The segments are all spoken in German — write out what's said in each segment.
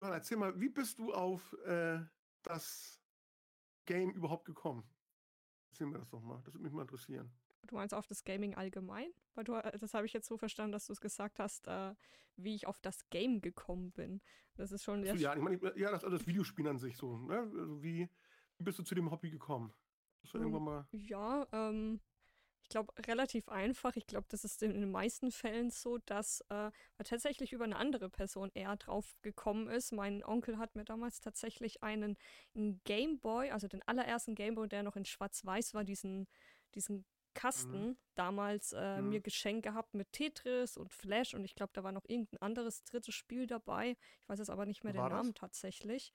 Erzähl mal, wie bist du auf äh, das Game überhaupt gekommen? Erzähl mir das doch mal, das würde mich mal interessieren. Du meinst auf das Gaming allgemein? Weil du, äh, das habe ich jetzt so verstanden, dass du es gesagt hast, äh, wie ich auf das Game gekommen bin. Das ist schon. So, ja, ich meine, ja, das, also das Videospiel an sich so. Ne? Also wie, wie bist du zu dem Hobby gekommen? Das war irgendwann mal. Ja, ähm, ich glaube, relativ einfach. Ich glaube, das ist in den meisten Fällen so, dass äh, tatsächlich über eine andere Person eher drauf gekommen ist. Mein Onkel hat mir damals tatsächlich einen, einen Gameboy, also den allerersten Gameboy, der noch in Schwarz-Weiß war, diesen, diesen Kasten mhm. damals äh, mhm. mir geschenkt gehabt mit Tetris und Flash und ich glaube, da war noch irgendein anderes drittes Spiel dabei. Ich weiß jetzt aber nicht mehr war den Namen tatsächlich.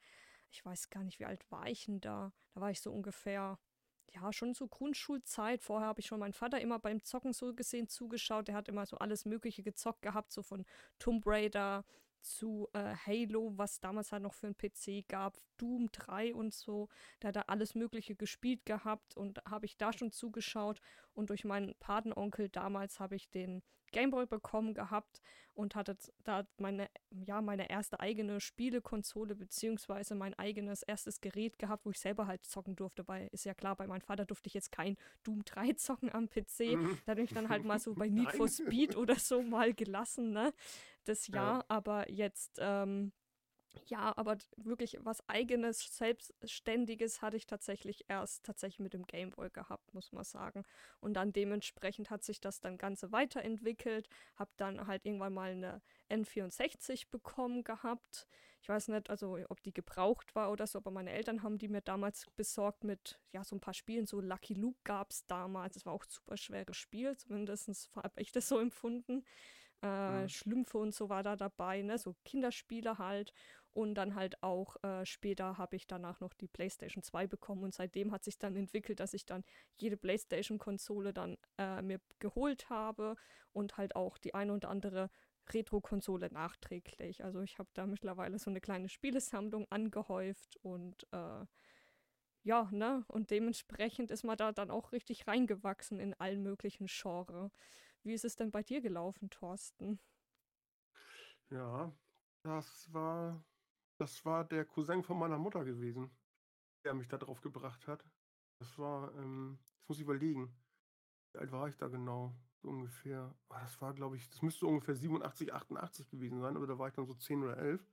Ich weiß gar nicht, wie alt war ich denn da? Da war ich so ungefähr, ja, schon so Grundschulzeit. Vorher habe ich schon meinen Vater immer beim Zocken so gesehen zugeschaut. Der hat immer so alles Mögliche gezockt gehabt, so von Tomb Raider zu äh, Halo, was damals halt noch für einen PC gab, Doom 3 und so. Da hat er alles Mögliche gespielt gehabt und habe ich da schon zugeschaut. Und durch meinen Patenonkel damals habe ich den Gameboy bekommen gehabt und hatte da meine, ja, meine erste eigene Spielekonsole beziehungsweise mein eigenes erstes Gerät gehabt, wo ich selber halt zocken durfte, weil ist ja klar, bei meinem Vater durfte ich jetzt kein Doom 3 zocken am PC. Da bin ich dann halt mal so bei Need for Speed oder so mal gelassen, ne? Das Jahr, ja. aber jetzt ähm, ja, aber wirklich was eigenes, selbstständiges hatte ich tatsächlich erst tatsächlich mit dem Gameboy gehabt, muss man sagen. Und dann dementsprechend hat sich das dann Ganze weiterentwickelt. Hab dann halt irgendwann mal eine N64 bekommen gehabt. Ich weiß nicht, also ob die gebraucht war oder so, aber meine Eltern haben die mir damals besorgt mit, ja, so ein paar Spielen. So Lucky Luke gab es damals. Das war auch ein super schweres Spiel, zumindest habe ich das so empfunden. Äh, mhm. Schlümpfe und so war da dabei, ne? So Kinderspiele halt. Und dann halt auch äh, später habe ich danach noch die PlayStation 2 bekommen und seitdem hat sich dann entwickelt, dass ich dann jede PlayStation-Konsole dann äh, mir geholt habe und halt auch die eine oder andere Retro-Konsole nachträglich. Also ich habe da mittlerweile so eine kleine Spielesammlung angehäuft und äh, ja, ne? Und dementsprechend ist man da dann auch richtig reingewachsen in allen möglichen Genres. Wie ist es denn bei dir gelaufen, Thorsten? Ja, das war das war der Cousin von meiner Mutter gewesen, der mich da drauf gebracht hat. Das war, ähm, das muss ich überlegen. Wie alt war ich da genau? So ungefähr. Oh, das war, glaube ich, das müsste ungefähr 87, 88 gewesen sein, oder da war ich dann so 10 oder 11.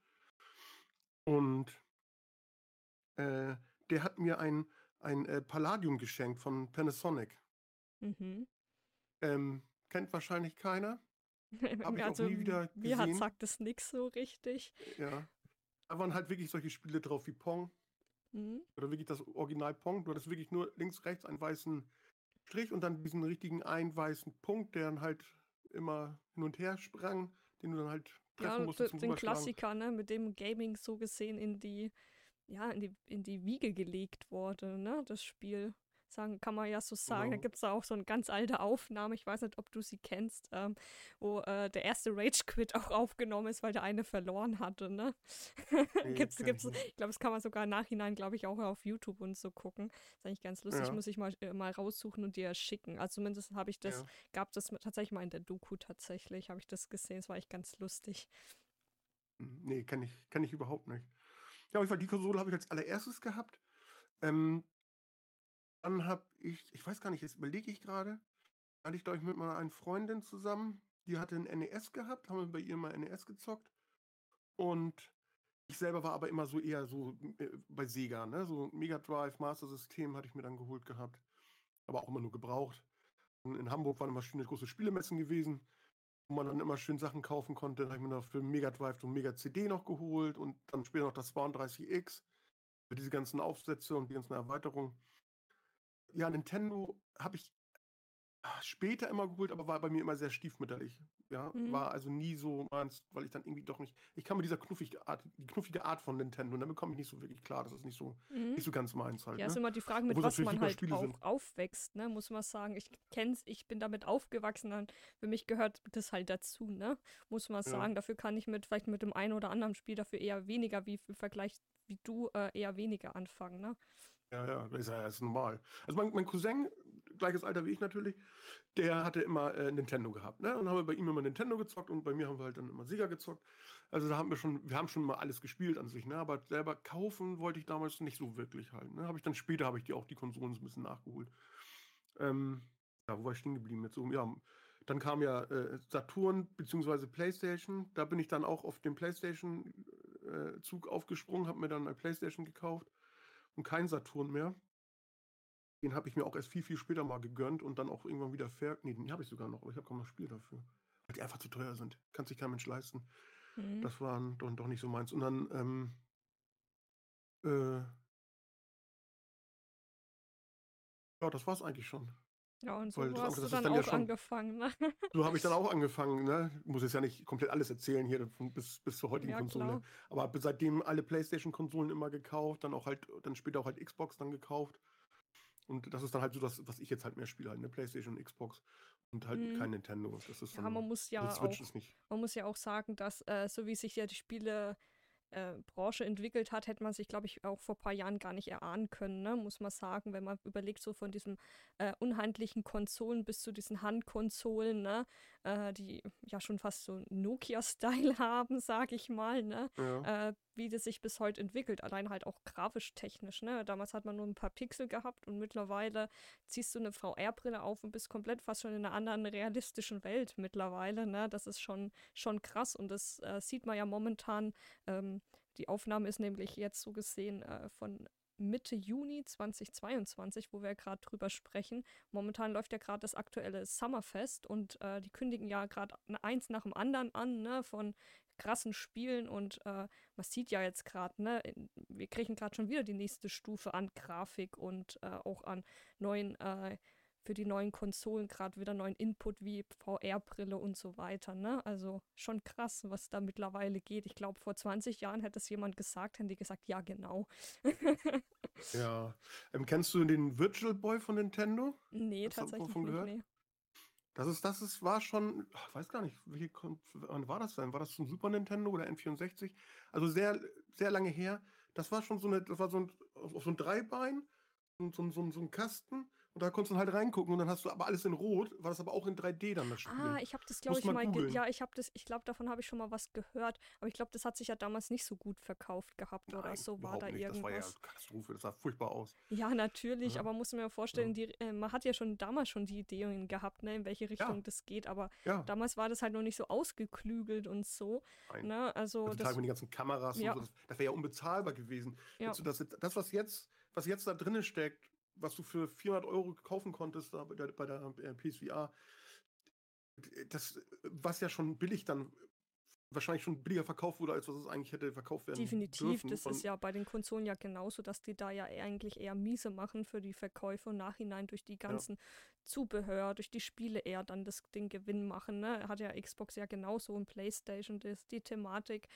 Und äh, der hat mir ein, ein äh, Palladium geschenkt von Panasonic. Mhm. Ähm, kennt wahrscheinlich keiner. Habe ich also, auch nie wieder gesehen. Mir hat sagt es nix so richtig. Ja. Da waren halt wirklich solche Spiele drauf wie Pong. Mhm. Oder wirklich das Original Pong. Du hattest wirklich nur links, rechts einen weißen Strich und dann diesen richtigen einen weißen Punkt, der dann halt immer hin und her sprang, den du dann halt treffen ja, musstest. Den Klassiker, ne, mit dem Gaming so gesehen in die, ja, in die, in die Wiege gelegt wurde, ne, das Spiel sagen, kann man ja so sagen. Genau. Da gibt es auch so eine ganz alte Aufnahme, ich weiß nicht, ob du sie kennst, ähm, wo äh, der erste Rage Quit auch aufgenommen ist, weil der eine verloren hatte, ne? Nee, gibt's, gibt's, ich, ich glaube, das kann man sogar im Nachhinein, glaube ich, auch auf YouTube und so gucken. Das ist eigentlich ganz lustig, ja. muss ich mal, äh, mal raussuchen und dir schicken. Also zumindest habe ich das, ja. gab das tatsächlich mal in der Doku tatsächlich, habe ich das gesehen, das war echt ganz lustig. Hm, nee, kann ich, kann ich überhaupt nicht. Ja, auf die Konsole habe ich als allererstes gehabt. Ähm, dann habe ich ich weiß gar nicht, jetzt überlege ich gerade, hatte ich, glaube ich, mit meiner einen Freundin zusammen, die hatte ein NES gehabt, haben wir bei ihr mal NES gezockt. Und ich selber war aber immer so eher so äh, bei Sega, ne? So Mega Drive, Master System hatte ich mir dann geholt gehabt. Aber auch immer nur gebraucht. In Hamburg waren immer schöne große Spielemessen gewesen, wo man dann immer schön Sachen kaufen konnte. Dann habe ich mir noch für Mega Drive so Mega CD noch geholt und dann später noch das 32X. Für diese ganzen Aufsätze und die ganzen Erweiterungen ja, Nintendo habe ich ah, später immer geholt, aber war bei mir immer sehr stiefmütterlich. Ja, mhm. war also nie so meins, weil ich dann irgendwie doch nicht. Ich kann mit dieser knuffige Art, die knuffige Art von Nintendo, und damit komme ich nicht so wirklich klar. Das ist nicht so, mhm. nicht so ganz meins halt. Ja, ne? ist immer die Frage, mit Obwohl was man halt auch sind. aufwächst, ne? Muss man sagen. Ich kenn's, ich bin damit aufgewachsen, und für mich gehört das halt dazu, ne? Muss man ja. sagen. Dafür kann ich mit vielleicht mit dem einen oder anderen Spiel dafür eher weniger wie im Vergleich wie du äh, eher weniger anfangen, ne? Ja, ja, das ist ja das ist normal. Also mein, mein Cousin, gleiches Alter wie ich natürlich, der hatte immer äh, Nintendo gehabt. Ne? Und haben wir bei ihm immer Nintendo gezockt und bei mir haben wir halt dann immer Sega gezockt. Also da haben wir schon, wir haben schon mal alles gespielt an sich, ne? Aber selber kaufen wollte ich damals nicht so wirklich halt. Ne? Habe ich dann später habe ich die auch die Konsolen so ein bisschen nachgeholt. Ähm, ja, wo war ich stehen geblieben jetzt? Ja, dann kam ja äh, Saturn bzw. PlayStation. Da bin ich dann auch auf den PlayStation-Zug äh, aufgesprungen, habe mir dann eine PlayStation gekauft und kein Saturn mehr. Den habe ich mir auch erst viel, viel später mal gegönnt und dann auch irgendwann wieder ver... Nee, den habe ich sogar noch, aber ich habe kaum noch Spiel dafür. Weil die einfach zu teuer sind. Kann sich kein Mensch leisten. Mhm. Das war dann doch nicht so meins. Und dann, ähm, äh, ja, das war es eigentlich schon. Ja, und so Weil hast du dann, dann, auch ja schon, angefangen, ne? So habe ich dann auch angefangen, ne? Ich muss jetzt ja nicht komplett alles erzählen hier bis, bis zur heutigen ja, Konsole. Klar. Aber habe seitdem alle Playstation-Konsolen immer gekauft, dann auch halt, dann später auch halt Xbox dann gekauft. Und das ist dann halt so das, was ich jetzt halt mehr spiele, halt, ne? Playstation und Xbox und halt mhm. kein Nintendo. Das ist ja, man muss ja auch, man muss ja auch sagen, dass äh, so wie sich ja die Spiele äh, Branche entwickelt hat, hätte man sich, glaube ich, auch vor ein paar Jahren gar nicht erahnen können, ne? muss man sagen, wenn man überlegt, so von diesen äh, unhandlichen Konsolen bis zu diesen Handkonsolen, ne? Äh, die ja schon fast so Nokia-Style haben, sage ich mal, ne? Ja. Wie das sich bis heute entwickelt, allein halt auch grafisch technisch. Ne? Damals hat man nur ein paar Pixel gehabt und mittlerweile ziehst du eine VR-Brille auf und bist komplett fast schon in einer anderen realistischen Welt mittlerweile. Ne? Das ist schon, schon krass und das äh, sieht man ja momentan. Ähm, die Aufnahme ist nämlich jetzt so gesehen äh, von Mitte Juni 2022, wo wir gerade drüber sprechen. Momentan läuft ja gerade das aktuelle Summerfest und äh, die kündigen ja gerade eins nach dem anderen an, ne, von krassen Spielen und äh, man sieht ja jetzt gerade, ne, wir kriegen gerade schon wieder die nächste Stufe an Grafik und äh, auch an neuen äh, für die neuen Konsolen gerade wieder neuen Input wie VR-Brille und so weiter. Ne? Also schon krass, was da mittlerweile geht. Ich glaube, vor 20 Jahren hätte es jemand gesagt, hätten die gesagt, ja, genau. ja. Ähm, kennst du den Virtual Boy von Nintendo? Nee, Hast tatsächlich nicht. Nee. Das ist, das ist, war schon, ich weiß gar nicht, wie, wann war das denn? War das zum Super Nintendo oder N64? Also sehr, sehr lange her. Das war schon so eine, das war so ein, auf so ein Dreibein, so, so, so, so ein Kasten und da konntest du halt reingucken und dann hast du aber alles in Rot, war das aber auch in 3D dann das Spiel. Ah, ich habe das glaube ich mal, ja, ich habe das ich glaube davon habe ich schon mal was gehört, aber ich glaube, das hat sich ja damals nicht so gut verkauft gehabt Nein, oder so war da nicht. irgendwas. Das war ja eine Katastrophe, das sah furchtbar aus. Ja, natürlich, ja. aber muss mir vorstellen, ja. die, äh, man hat ja schon damals schon die Ideen gehabt, ne, in welche Richtung ja. das geht, aber damals war das halt noch nicht so ausgeklügelt und so, Nein. ne? Also das, das mit den ganzen Kameras so, das, das wäre ja unbezahlbar gewesen. Ja. Das, das was jetzt was jetzt da drinnen steckt, was du für 400 Euro kaufen konntest bei der, bei der äh, PSVR, das, was ja schon billig dann wahrscheinlich schon billiger verkauft wurde, als was es eigentlich hätte verkauft werden Definitiv, dürfen. das ist ja bei den Konsolen ja genauso, dass die da ja eigentlich eher miese machen für die Verkäufe und nachhinein durch die ganzen ja. Zubehör, durch die Spiele eher dann das Ding Gewinn machen. Ne? Hat ja Xbox ja genauso und Playstation das, die Thematik.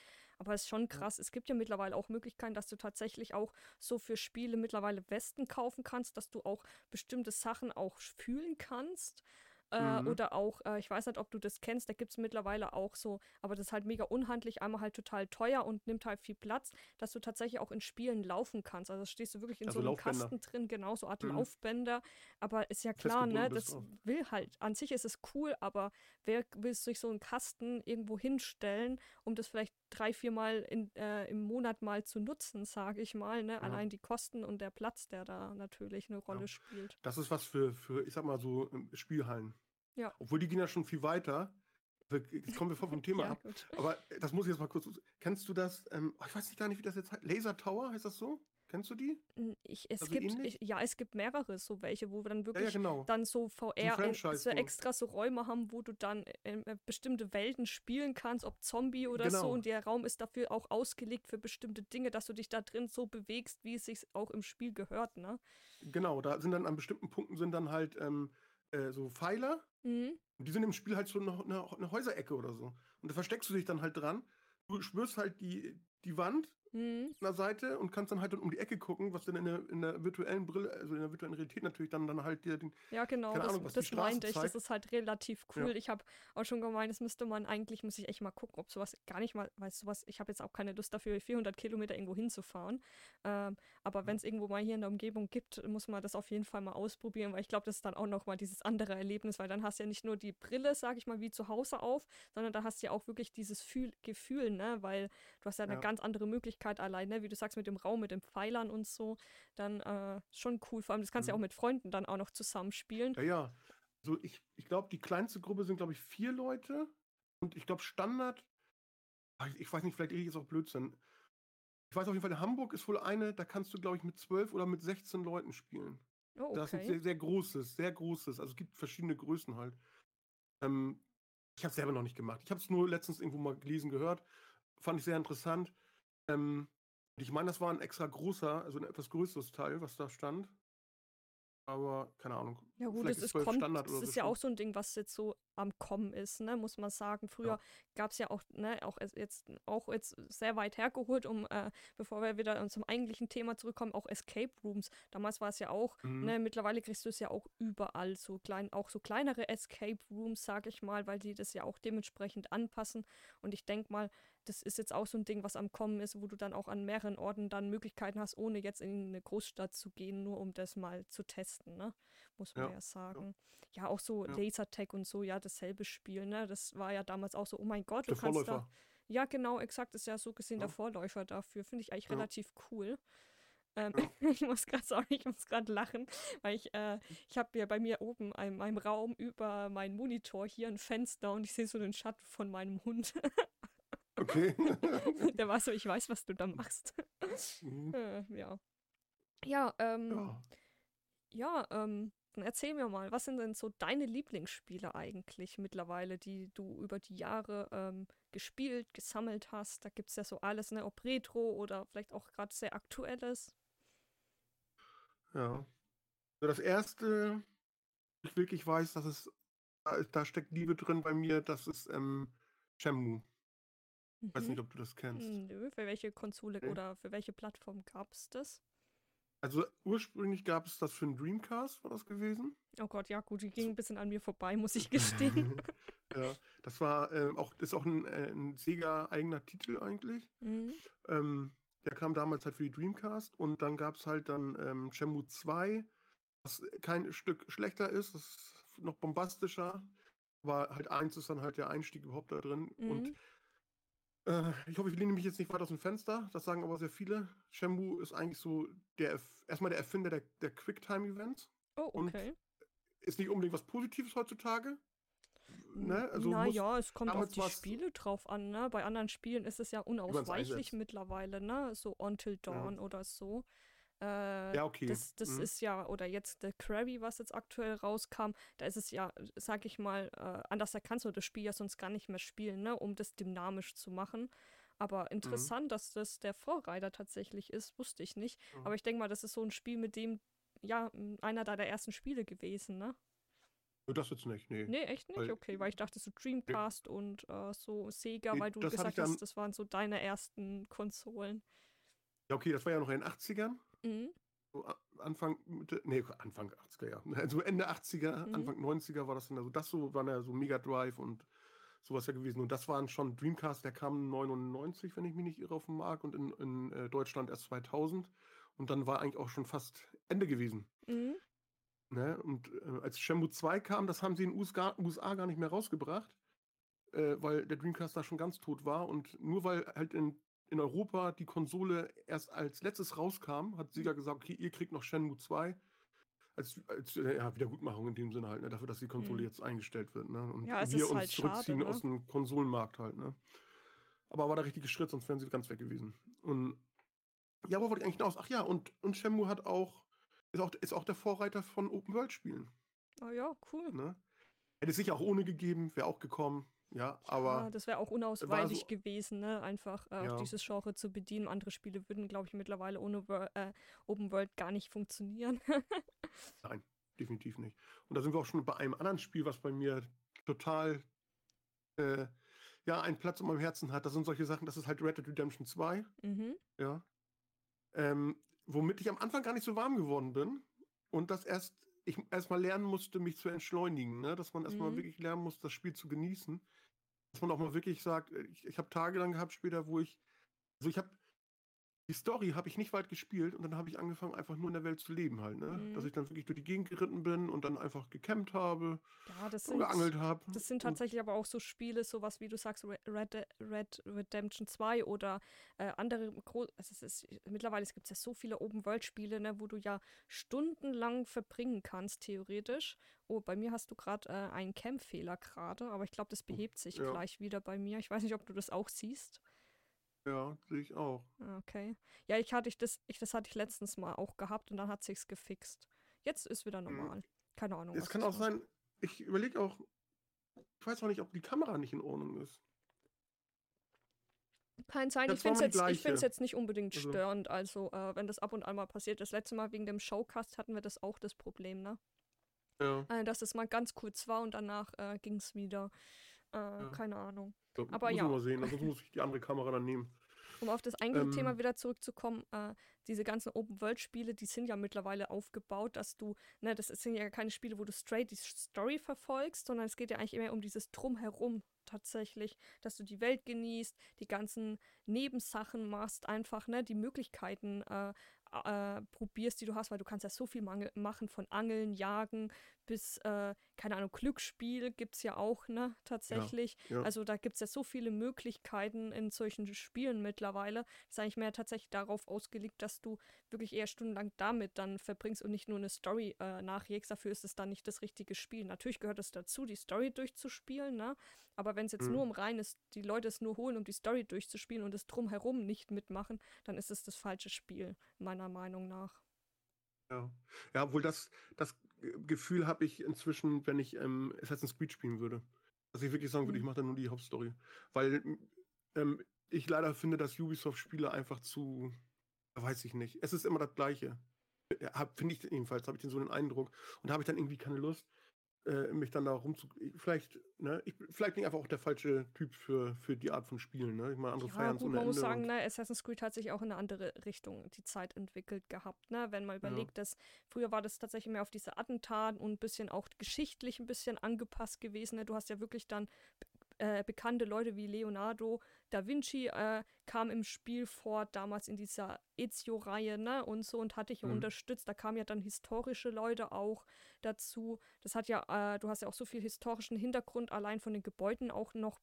Aber es ist schon krass. Es gibt ja mittlerweile auch Möglichkeiten, dass du tatsächlich auch so für Spiele mittlerweile Westen kaufen kannst, dass du auch bestimmte Sachen auch fühlen kannst. Äh, mhm. Oder auch, äh, ich weiß nicht, ob du das kennst, da gibt es mittlerweile auch so, aber das ist halt mega unhandlich, einmal halt total teuer und nimmt halt viel Platz, dass du tatsächlich auch in Spielen laufen kannst. Also stehst du wirklich in also so einem. Kasten drin, genau, so Art mhm. Laufbänder. Aber ist ja klar, ne, das will halt, an sich ist es cool, aber wer will sich so einen Kasten irgendwo hinstellen, um das vielleicht drei, viermal äh, im Monat mal zu nutzen, sage ich mal. Ne? Ja. Allein die Kosten und der Platz, der da natürlich eine Rolle ja. spielt. Das ist was für, für, ich sag mal so, ähm, Spielhallen. Ja. Obwohl die gehen ja schon viel weiter. Jetzt kommen wir voll vom Thema ja, ab. Gut. Aber das muss ich jetzt mal kurz. Kennst du das? Ähm, oh, ich weiß nicht gar nicht, wie das jetzt heißt. Laser Tower heißt das so? Kennst du die? Ich, es also gibt, ich, ja, es gibt mehrere so welche, wo wir dann wirklich ja, ja, genau. dann so VR so, so extra so Räume haben, wo du dann äh, äh, bestimmte Welten spielen kannst, ob Zombie oder genau. so. Und der Raum ist dafür auch ausgelegt für bestimmte Dinge, dass du dich da drin so bewegst, wie es sich auch im Spiel gehört, ne? Genau, da sind dann an bestimmten Punkten sind dann halt ähm, äh, so Pfeiler. Mhm. Und die sind im Spiel halt so eine, eine, eine Häuserecke oder so. Und da versteckst du dich dann halt dran. Du spürst halt die, die Wand Mhm. der Seite und kannst dann halt um die Ecke gucken, was dann in der, in der virtuellen Brille, also in der virtuellen Realität natürlich dann, dann halt dir den, Ja, genau, keine das, Ahnung, was die das Straße meinte ich. Das zeigt. ist halt relativ Ja. cool. Ich habe auch schon gemeint, das müsste man eigentlich, muss ich echt mal gucken, ob sowas gar nicht mal, weißt du was, ich habe jetzt auch keine Lust dafür, 400 Kilometer irgendwo hinzufahren. Ähm, aber wenn es irgendwo mal hier in der Umgebung gibt, muss man das auf jeden Fall mal ausprobieren, weil ich glaube, das ist dann auch nochmal dieses andere Erlebnis, weil dann hast du ja nicht nur die Brille, sag ich mal, wie zu Hause auf, sondern da hast du ja auch wirklich dieses Fühl Gefühl, ne, weil du hast ja eine Ja. ganz andere Möglichkeit allein, ne, wie du sagst, mit dem Raum, mit den Pfeilern und so, dann äh, schon cool. Vor allem, das kannst du ja Mhm. auch mit Freunden dann auch noch zusammenspielen. Ja, ja. Also ich, ich glaube, die kleinste Gruppe sind, glaube ich, vier Leute. Und ich glaube, Standard, ah, ich, weiß nicht, vielleicht rede ich jetzt auch Blödsinn. Ich weiß auf jeden Fall, in Hamburg ist wohl eine, da kannst du, glaube ich, mit zwölf oder mit 16 Leuten spielen. Oh, Das ist ein okay. sehr, sehr großes, sehr großes. Also es gibt verschiedene Größen halt. Ähm, ich habe es selber noch nicht gemacht. Ich habe es nur letztens irgendwo mal gelesen, gehört. Fand ich sehr interessant. Ähm, ich meine, das war ein extra großer, also ein etwas größeres Teil, was da stand. Aber keine Ahnung. Ja gut, es ist, 12 kommt, Standard das oder so ist ja schon. auch so ein Ding, was jetzt so am Kommen ist, ne, muss man sagen. Früher gab es ja auch, ne, auch jetzt, auch jetzt sehr weit hergeholt, um, äh, bevor wir wieder zum eigentlichen Thema zurückkommen, auch Escape Rooms. Damals war es ja auch, Mhm. ne, mittlerweile kriegst du es ja auch überall, so klein, auch so kleinere Escape Rooms, sag ich mal, weil die das ja auch dementsprechend anpassen. Und ich denke mal, das ist jetzt auch so ein Ding, was am Kommen ist, wo du dann auch an mehreren Orten dann Möglichkeiten hast, ohne jetzt in eine Großstadt zu gehen, nur um das mal zu testen, ne? Muss man Ja, ja, sagen. Ja, auch so Ja. Lasertag und so, ja, dasselbe Spiel, ne? Das war ja damals auch so, oh mein Gott, du Der kannst da. Vorläufer. Ja, genau, exakt, ist ja so gesehen der Ja. Vorläufer dafür. Finde ich eigentlich Ja. relativ cool. Ähm, Ja. ich muss gerade, sorry, ich muss gerade lachen, weil ich, äh, ich habe ja bei mir oben in meinem Raum über meinen Monitor hier ein Fenster und ich sehe so den Schatten von meinem Hund. Okay. Der war so, ich weiß, was du da machst. Mhm. Äh, ja. Ja, ähm, ja. ja, ähm, dann erzähl mir mal, was sind denn so deine Lieblingsspiele eigentlich mittlerweile, die du über die Jahre ähm, gespielt, gesammelt hast? Da gibt es ja so alles, ne? Ob Retro oder vielleicht auch gerade sehr aktuelles. Ja. So das erste, ich wirklich weiß, dass es, da, da steckt Liebe drin bei mir, das ist ähm, Shenmue. Ich weiß Mhm. nicht, ob du das kennst. Nö, für welche Konsole Nee. oder für welche Plattform gab es das? Also ursprünglich gab es das für einen Dreamcast, war das gewesen? Oh Gott, ja gut, die ging ein bisschen an mir vorbei, muss ich gestehen. ja, das war ähm, auch, ist auch ein, äh, ein Sega-eigener Titel eigentlich. Mhm. Ähm, der kam damals halt für die Dreamcast und dann gab es halt dann ähm, Shenmue 2, was kein Stück schlechter ist, das ist noch bombastischer, aber halt eins ist dann halt der Einstieg überhaupt da drin und Mhm. Äh, ich hoffe, ich lehne mich jetzt nicht weit aus dem Fenster. Das sagen aber sehr viele. Shenmue ist eigentlich so der erstmal der Erfinder der, der Quicktime-Events. Oh, Und okay. Ist nicht unbedingt was Positives heutzutage. Ne? Also naja, es kommt auf die Spiele drauf an, ne? Bei anderen Spielen ist es ja unausweichlich mittlerweile, ne? So Until Dawn oder so. Äh, ja, okay. Das, das Mhm. ist ja, oder jetzt der Krabby, was jetzt aktuell rauskam, da ist es ja, sag ich mal, äh, anders, kannst du das Spiel ja sonst gar nicht mehr spielen, ne, um das dynamisch zu machen. Mhm. Aber interessant, dass das der Vorreiter tatsächlich ist, wusste ich nicht. Mhm. Aber ich denke mal, das ist so ein Spiel, mit dem, ja, einer deiner ersten Spiele gewesen, ne? Das jetzt nicht, nee. Nee, echt nicht? Weil- okay, weil ich dachte so Dreamcast und äh, so Sega, Nee, weil du gesagt dann- hast, das waren so deine ersten Konsolen. Ja, okay, das war ja noch in den 80ern. Mhm. So Anfang, Mitte, nee, Anfang 80er, ja. Also Ende 80er, Mhm. Anfang 90er war das dann. Also das so, waren ja so Mega Drive und sowas ja gewesen. Und das waren schon Dreamcast, der kam 99, wenn ich mich nicht irre, auf den Markt und in, in äh, Deutschland erst 2000. Und dann war eigentlich auch schon fast Ende gewesen. Mhm. Ne? Und äh, als Shenmue 2 kam, das haben sie in den USA, USA gar nicht mehr rausgebracht, äh, weil der Dreamcast da schon ganz tot war. Und nur weil halt in, in Europa die Konsole erst als letztes rauskam, hat Sega gesagt, okay, ihr kriegt noch Shenmue 2 als, als äh, ja, Wiedergutmachung in dem Sinne halt, ne? dafür, dass die Konsole Mhm. jetzt eingestellt wird. Ne? Und Ja, wir uns halt schade, zurückziehen ne? aus dem Konsolenmarkt halt. Ne? Aber war der richtige Schritt, sonst wären sie ganz weg gewesen. Und ja, wo wollte ich eigentlich hinaus? Ach ja, und, und Shenmue hat auch ist, auch, ist auch der Vorreiter von Open-World-Spielen. Ah ja, cool. Ne? Hätte es sicher auch ohne gegeben, wäre auch gekommen. Ja, aber Ja, das wäre auch unausweichlich gewesen, ne? Einfach äh, Ja. dieses Genre zu bedienen. Andere Spiele würden, glaube ich, mittlerweile ohne Wor äh, Open World gar nicht funktionieren. nein, definitiv nicht. Und da sind wir auch schon bei einem anderen Spiel, was bei mir total äh, ja einen Platz in meinem Herzen hat. Das sind solche Sachen, das ist halt Red Dead Redemption 2. Mhm. Ja. Ähm, womit ich am Anfang gar nicht so warm geworden bin. Und das erst, ich erstmal lernen musste, mich zu entschleunigen. Ne? Dass man erstmal Mhm. wirklich lernen muss, das Spiel zu genießen. Dass man auch mal wirklich sagt, äh, ich, ich habe Tage lang gehabt später, wo ich, also ich habe die Story habe ich nicht weit gespielt und dann habe ich angefangen, einfach nur in der Welt zu leben halt, ne? Dass Mhm. ich dann wirklich durch die Gegend geritten bin und dann einfach gecampt habe Ja, das und sind, geangelt habe. das sind tatsächlich aber auch so Spiele, sowas wie du sagst, Re- Red, Red Redemption 2 oder äh, andere also es ist mittlerweile gibt es ja so viele Open-World-Spiele, ne, wo du ja stundenlang verbringen kannst, theoretisch. Oh, bei mir hast du gerade äh, einen Camp-Fehler gerade, aber ich glaube, das behebt sich ja. gleich wieder bei mir. Ich weiß nicht, ob du das auch siehst. Ja, sehe ich auch. Ah, Okay. Ja, ich hatte ich das, ich, das hatte ich letztens mal auch gehabt und dann hat sich's gefixt. Jetzt ist wieder Mhm. normal. Keine Ahnung. Es kann das auch sein, ich überlege auch, ich weiß auch nicht, ob die Kamera nicht in Ordnung ist. Kann sein. Ja, Ich finde es jetzt, ich find's jetzt nicht unbedingt Also- störend. Also, äh, wenn das ab und an mal passiert. Das letzte Mal wegen dem Showcast hatten wir das auch das Problem, ne? Ja, Äh, dass es mal ganz kurz war und danach äh, ging es wieder. Äh, Keine Ahnung. so, Aber muss ja. mal sehen, ansonsten muss ich die andere Kamera dann nehmen. Um auf das eigentliche Thema Ähm. wieder zurückzukommen, äh, diese ganzen Open-World-Spiele, die sind ja mittlerweile aufgebaut, dass du, ne, das sind ja keine Spiele, wo du straight die Story verfolgst, sondern es geht ja eigentlich immer um dieses Drumherum tatsächlich, dass du die Welt genießt, die ganzen Nebensachen machst, einfach, ne, die Möglichkeiten äh, äh, probierst, die du hast, weil du kannst ja so viel machen, von Angeln, Jagen bis, äh, keine Ahnung, Glücksspiel gibt es ja auch, ne, tatsächlich. ja. Also da gibt es ja so viele Möglichkeiten in solchen Spielen mittlerweile. Das ist eigentlich mehr tatsächlich darauf ausgelegt, dass du wirklich eher stundenlang damit dann verbringst und nicht nur eine Story äh, nachjägst. Dafür ist es dann nicht das richtige Spiel. Natürlich gehört es dazu, die Story durchzuspielen, ne? Aber wenn es jetzt Mhm. nur um reines, die Leute es nur holen, um die Story durchzuspielen und es drumherum nicht mitmachen, dann ist es das falsche Spiel, meiner Meinung nach. Ja, ja obwohl das, das Gefühl habe ich inzwischen, wenn ich ähm, Assassin's Creed spielen würde. Dass ich wirklich sagen würde, ich Mhm. mache dann nur die Hauptstory. Weil ähm, ich leider finde, dass Ubisoft-Spiele einfach zu, weiß ich nicht, es ist immer das Gleiche. Ja, Finde ich jedenfalls, habe ich den so den Eindruck. Und da habe ich dann irgendwie keine Lust, äh, mich dann da rumzu... Vielleicht, ne, ich, vielleicht bin ich einfach auch der falsche Typ für, für die Art von Spielen, ne? Ich meine, andere Ja, feiern ohne man muss Ende sagen, und- ne, Assassin's Creed hat sich auch in eine andere Richtung die Zeit entwickelt gehabt, ne? Wenn man Ja. überlegt, dass früher war das tatsächlich mehr auf diese Attentaten und ein bisschen auch geschichtlich ein bisschen angepasst gewesen. Ne? Du hast ja wirklich dann äh, bekannte Leute wie Leonardo da Vinci äh, kam im Spiel vor, damals in dieser Ezio-Reihe, ne, und so und hat dich ja Mhm. unterstützt. Da kamen ja dann historische Leute auch dazu. Das hat ja, äh, du hast ja auch so viel historischen Hintergrund allein von den Gebäuden auch noch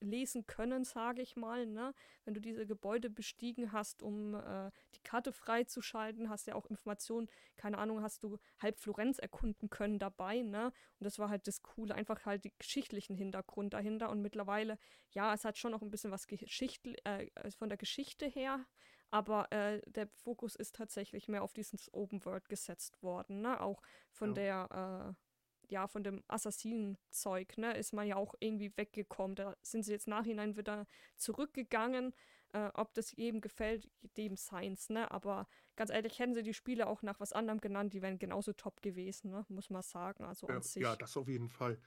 mitlesen können, sage ich mal, ne? Wenn du diese Gebäude bestiegen hast, um äh, die Karte freizuschalten, hast ja auch Informationen, keine Ahnung, hast du halb Florenz erkunden können dabei, ne? Und das war halt das Coole, einfach halt die geschichtlichen Hintergrund dahinter. Und mittlerweile, ja, es hat schon noch ein bisschen was Geschichte, äh, von der Geschichte her, aber äh, der Fokus ist tatsächlich mehr auf dieses Open World gesetzt worden, ne? Auch von Ja. der, äh, ja, von dem Assassinen-Zeug, ne, ist man ja auch irgendwie weggekommen. Da sind sie jetzt nachhinein wieder zurückgegangen. Äh, ob das jedem gefällt, dem seins, ne? Aber ganz ehrlich, hätten sie die Spiele auch nach was anderem genannt, die wären genauso top gewesen, ne? Muss man sagen. Also Ja, an sich. ja, das auf jeden Fall.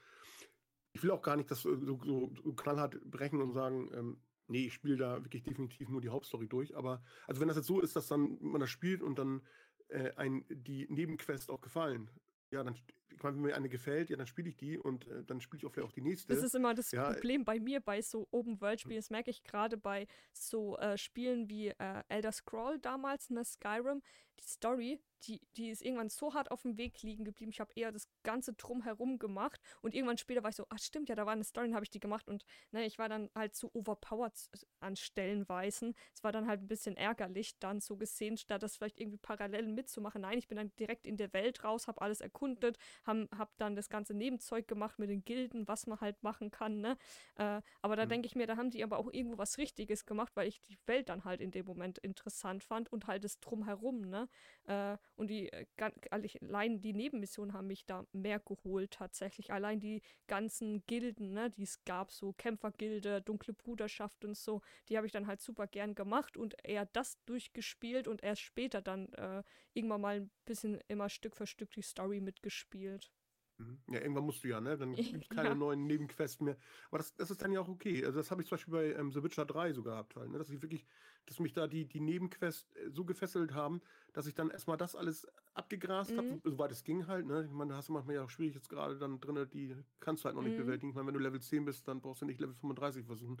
Ich will auch gar nicht das so, so, so knallhart brechen und sagen, ähm, nee, ich spiele da wirklich definitiv nur die Hauptstory durch. Aber also wenn das jetzt so ist, dass dann man das spielt und dann äh, ein, die Nebenquest auch gefallen, ja, dann, meine, wenn mir eine gefällt, ja, dann spiele ich die und äh, dann spiele ich auch vielleicht auch die nächste. Das ist immer das Ja, Problem bei mir bei so Open-World-Spielen. Das merke ich gerade bei so äh, Spielen wie äh, Elder Scroll damals, ne, Skyrim. Die Story, die, die ist irgendwann so hart auf dem Weg liegen geblieben. Ich habe eher das Ganze drumherum gemacht und irgendwann später war ich so, ach stimmt, ja, da war eine Story, dann habe ich die gemacht und ne, ich war dann halt zu overpowered an Stellenweisen. Es war dann halt ein bisschen ärgerlich, dann so gesehen, statt das vielleicht irgendwie parallel mitzumachen. Nein, ich bin dann direkt in der Welt raus, habe alles erkundet, habe hab dann das ganze Nebenzeug gemacht mit den Gilden, was man halt machen kann, ne? Äh, aber da Mhm. denke ich mir, da haben die aber auch irgendwo was Richtiges gemacht, weil ich die Welt dann halt in dem Moment interessant fand und halt das Drumherum, ne? Äh, und die äh, allein die Nebenmissionen haben mich da mehr geholt tatsächlich. Allein die ganzen Gilden, ne, die es gab, so Kämpfergilde, Dunkle Bruderschaft und so, die habe ich dann halt super gern gemacht und eher das durchgespielt und erst später dann äh, irgendwann mal ein bisschen immer Stück für Stück die Story mitgespielt. Mhm. Ja, irgendwann musst du ja, ne? Dann gibt es keine Ja. neuen Nebenquests mehr. Aber das, das ist dann ja auch okay. Also das habe ich zum Beispiel bei ähm, The Witcher 3 so gehabt halt, ne? Dass ich wirklich, dass mich da die, die Nebenquests äh, so gefesselt haben, dass ich dann erstmal das alles abgegrast habe, Mhm. so, soweit es ging halt, ne? Ich meine, da hast du manchmal ja auch schwierig jetzt gerade dann drin, die kannst du halt noch nicht Mhm. bewältigen. Ich meine, wenn du Level 10 bist, dann brauchst du nicht Level 35 versuchen.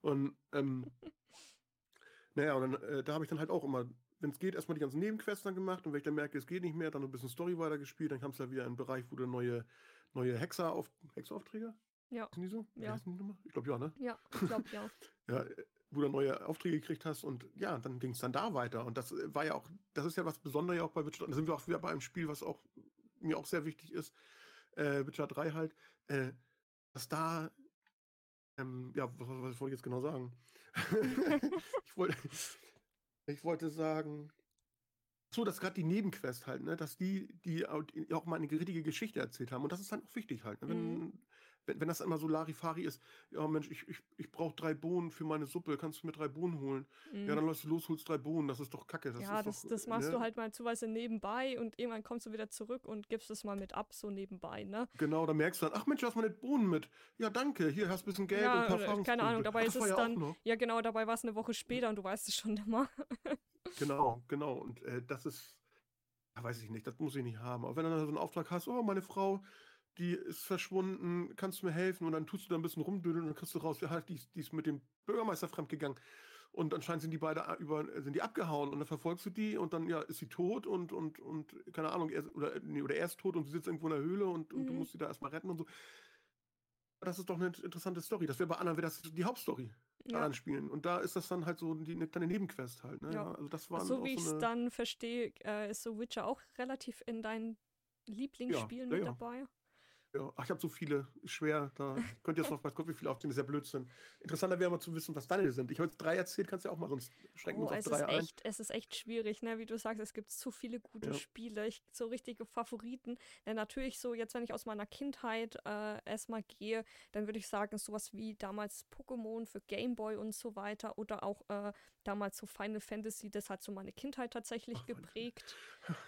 Und ähm, naja, und dann, äh, da habe ich dann halt auch immer, wenn es geht, erstmal die ganzen Nebenquests dann gemacht und wenn ich dann merke, es geht nicht mehr, dann ein bisschen Story weitergespielt, dann kam es ja wieder in einen Bereich, wo du neue, neue Hexer auf Hexeraufträge? Ja. Sind die so? Ja. die? Ich glaube ja, ne? Ja, ich glaube ja. Ja, wo du neue Aufträge gekriegt hast und ja, dann ging es dann da weiter. Und das äh, war ja auch, das ist ja was Besonderes ja auch bei Witcher. Da sind wir auch wieder bei einem Spiel, was auch mir auch sehr wichtig ist, äh, Witcher 3 halt, äh, dass da, ähm, ja, was, was wollte ich jetzt genau sagen? ich, wollte, ich wollte sagen, so, dass gerade die Nebenquest halt, ne, dass die, die au- die auch mal eine richtige Geschichte erzählt haben. Und das ist dann auch wichtig halt. Ne? Wenn, Mhm. Wenn, wenn das immer so Larifari ist, ja Mensch, ich, ich, ich brauche drei Bohnen für meine Suppe, kannst du mir drei Bohnen holen? Ja, Mhm. dann läufst du los, holst drei Bohnen, das ist doch kacke. Das Ja, das, doch, das machst ne? du halt mal zuweise nebenbei und irgendwann kommst du wieder zurück und gibst es mal mit ab, so nebenbei, ne? Genau, da merkst du dann, ach Mensch, du hast meine Bohnen mit. Ja, danke, hier hast du ein bisschen Geld Ja, und ein paar Erfahrungspunkte. keine Ahnung, dabei Ach, ist es ja dann-. Ja, genau, dabei war es eine Woche später und du weißt es schon immer. Genau, genau. Und äh, das ist, ja, weiß ich nicht, das muss ich nicht haben. Aber wenn du dann so einen Auftrag hast, oh, meine Frau, die ist verschwunden, kannst du mir helfen? Und dann tust du da ein bisschen rumdödeln und dann kriegst du raus, ja, halt, die, ist- die ist mit dem Bürgermeister fremdgegangen. Und anscheinend sind die beide über, sind die abgehauen und dann verfolgst du die und dann, ja, ist sie tot und, und, und, keine Ahnung, er, oder, nee, oder er ist tot und sie sitzt irgendwo in der Höhle und, und du Mhm. musst sie da erstmal retten und so. Das ist doch eine interessante Story. Das wäre bei anderen, wäre das die Hauptstory Ja. anderen Spielen. Und da ist das dann halt so die, eine kleine Nebenquest halt. Ne? Ja. Ja. Also das war so wie ich es dann verstehe, äh, ist so Witcher auch relativ in deinen Lieblingsspielen ja, mit ja. dabei. Ja, ach, ich habe so viele. Ist Schwer. Da könnt ihr jetzt noch weiß Gott, wie viele aufzählen. Das ist ja Blödsinn. Interessanter wäre mal zu wissen, was deine sind. Ich habe jetzt drei erzählt, kannst du ja auch mal, sonst schränken wir Oh, uns es auf ist, drei ein. echt, es ist echt schwierig, ne? Wie du sagst, es gibt so viele gute Ja. Spiele, ich, so richtige Favoriten. Denn natürlich so, jetzt wenn ich aus meiner Kindheit äh, erstmal gehe, dann würde ich sagen, sowas wie damals Pokémon für Game Boy und so weiter oder auch äh, damals so Final Fantasy, das hat so meine Kindheit tatsächlich Ach, geprägt,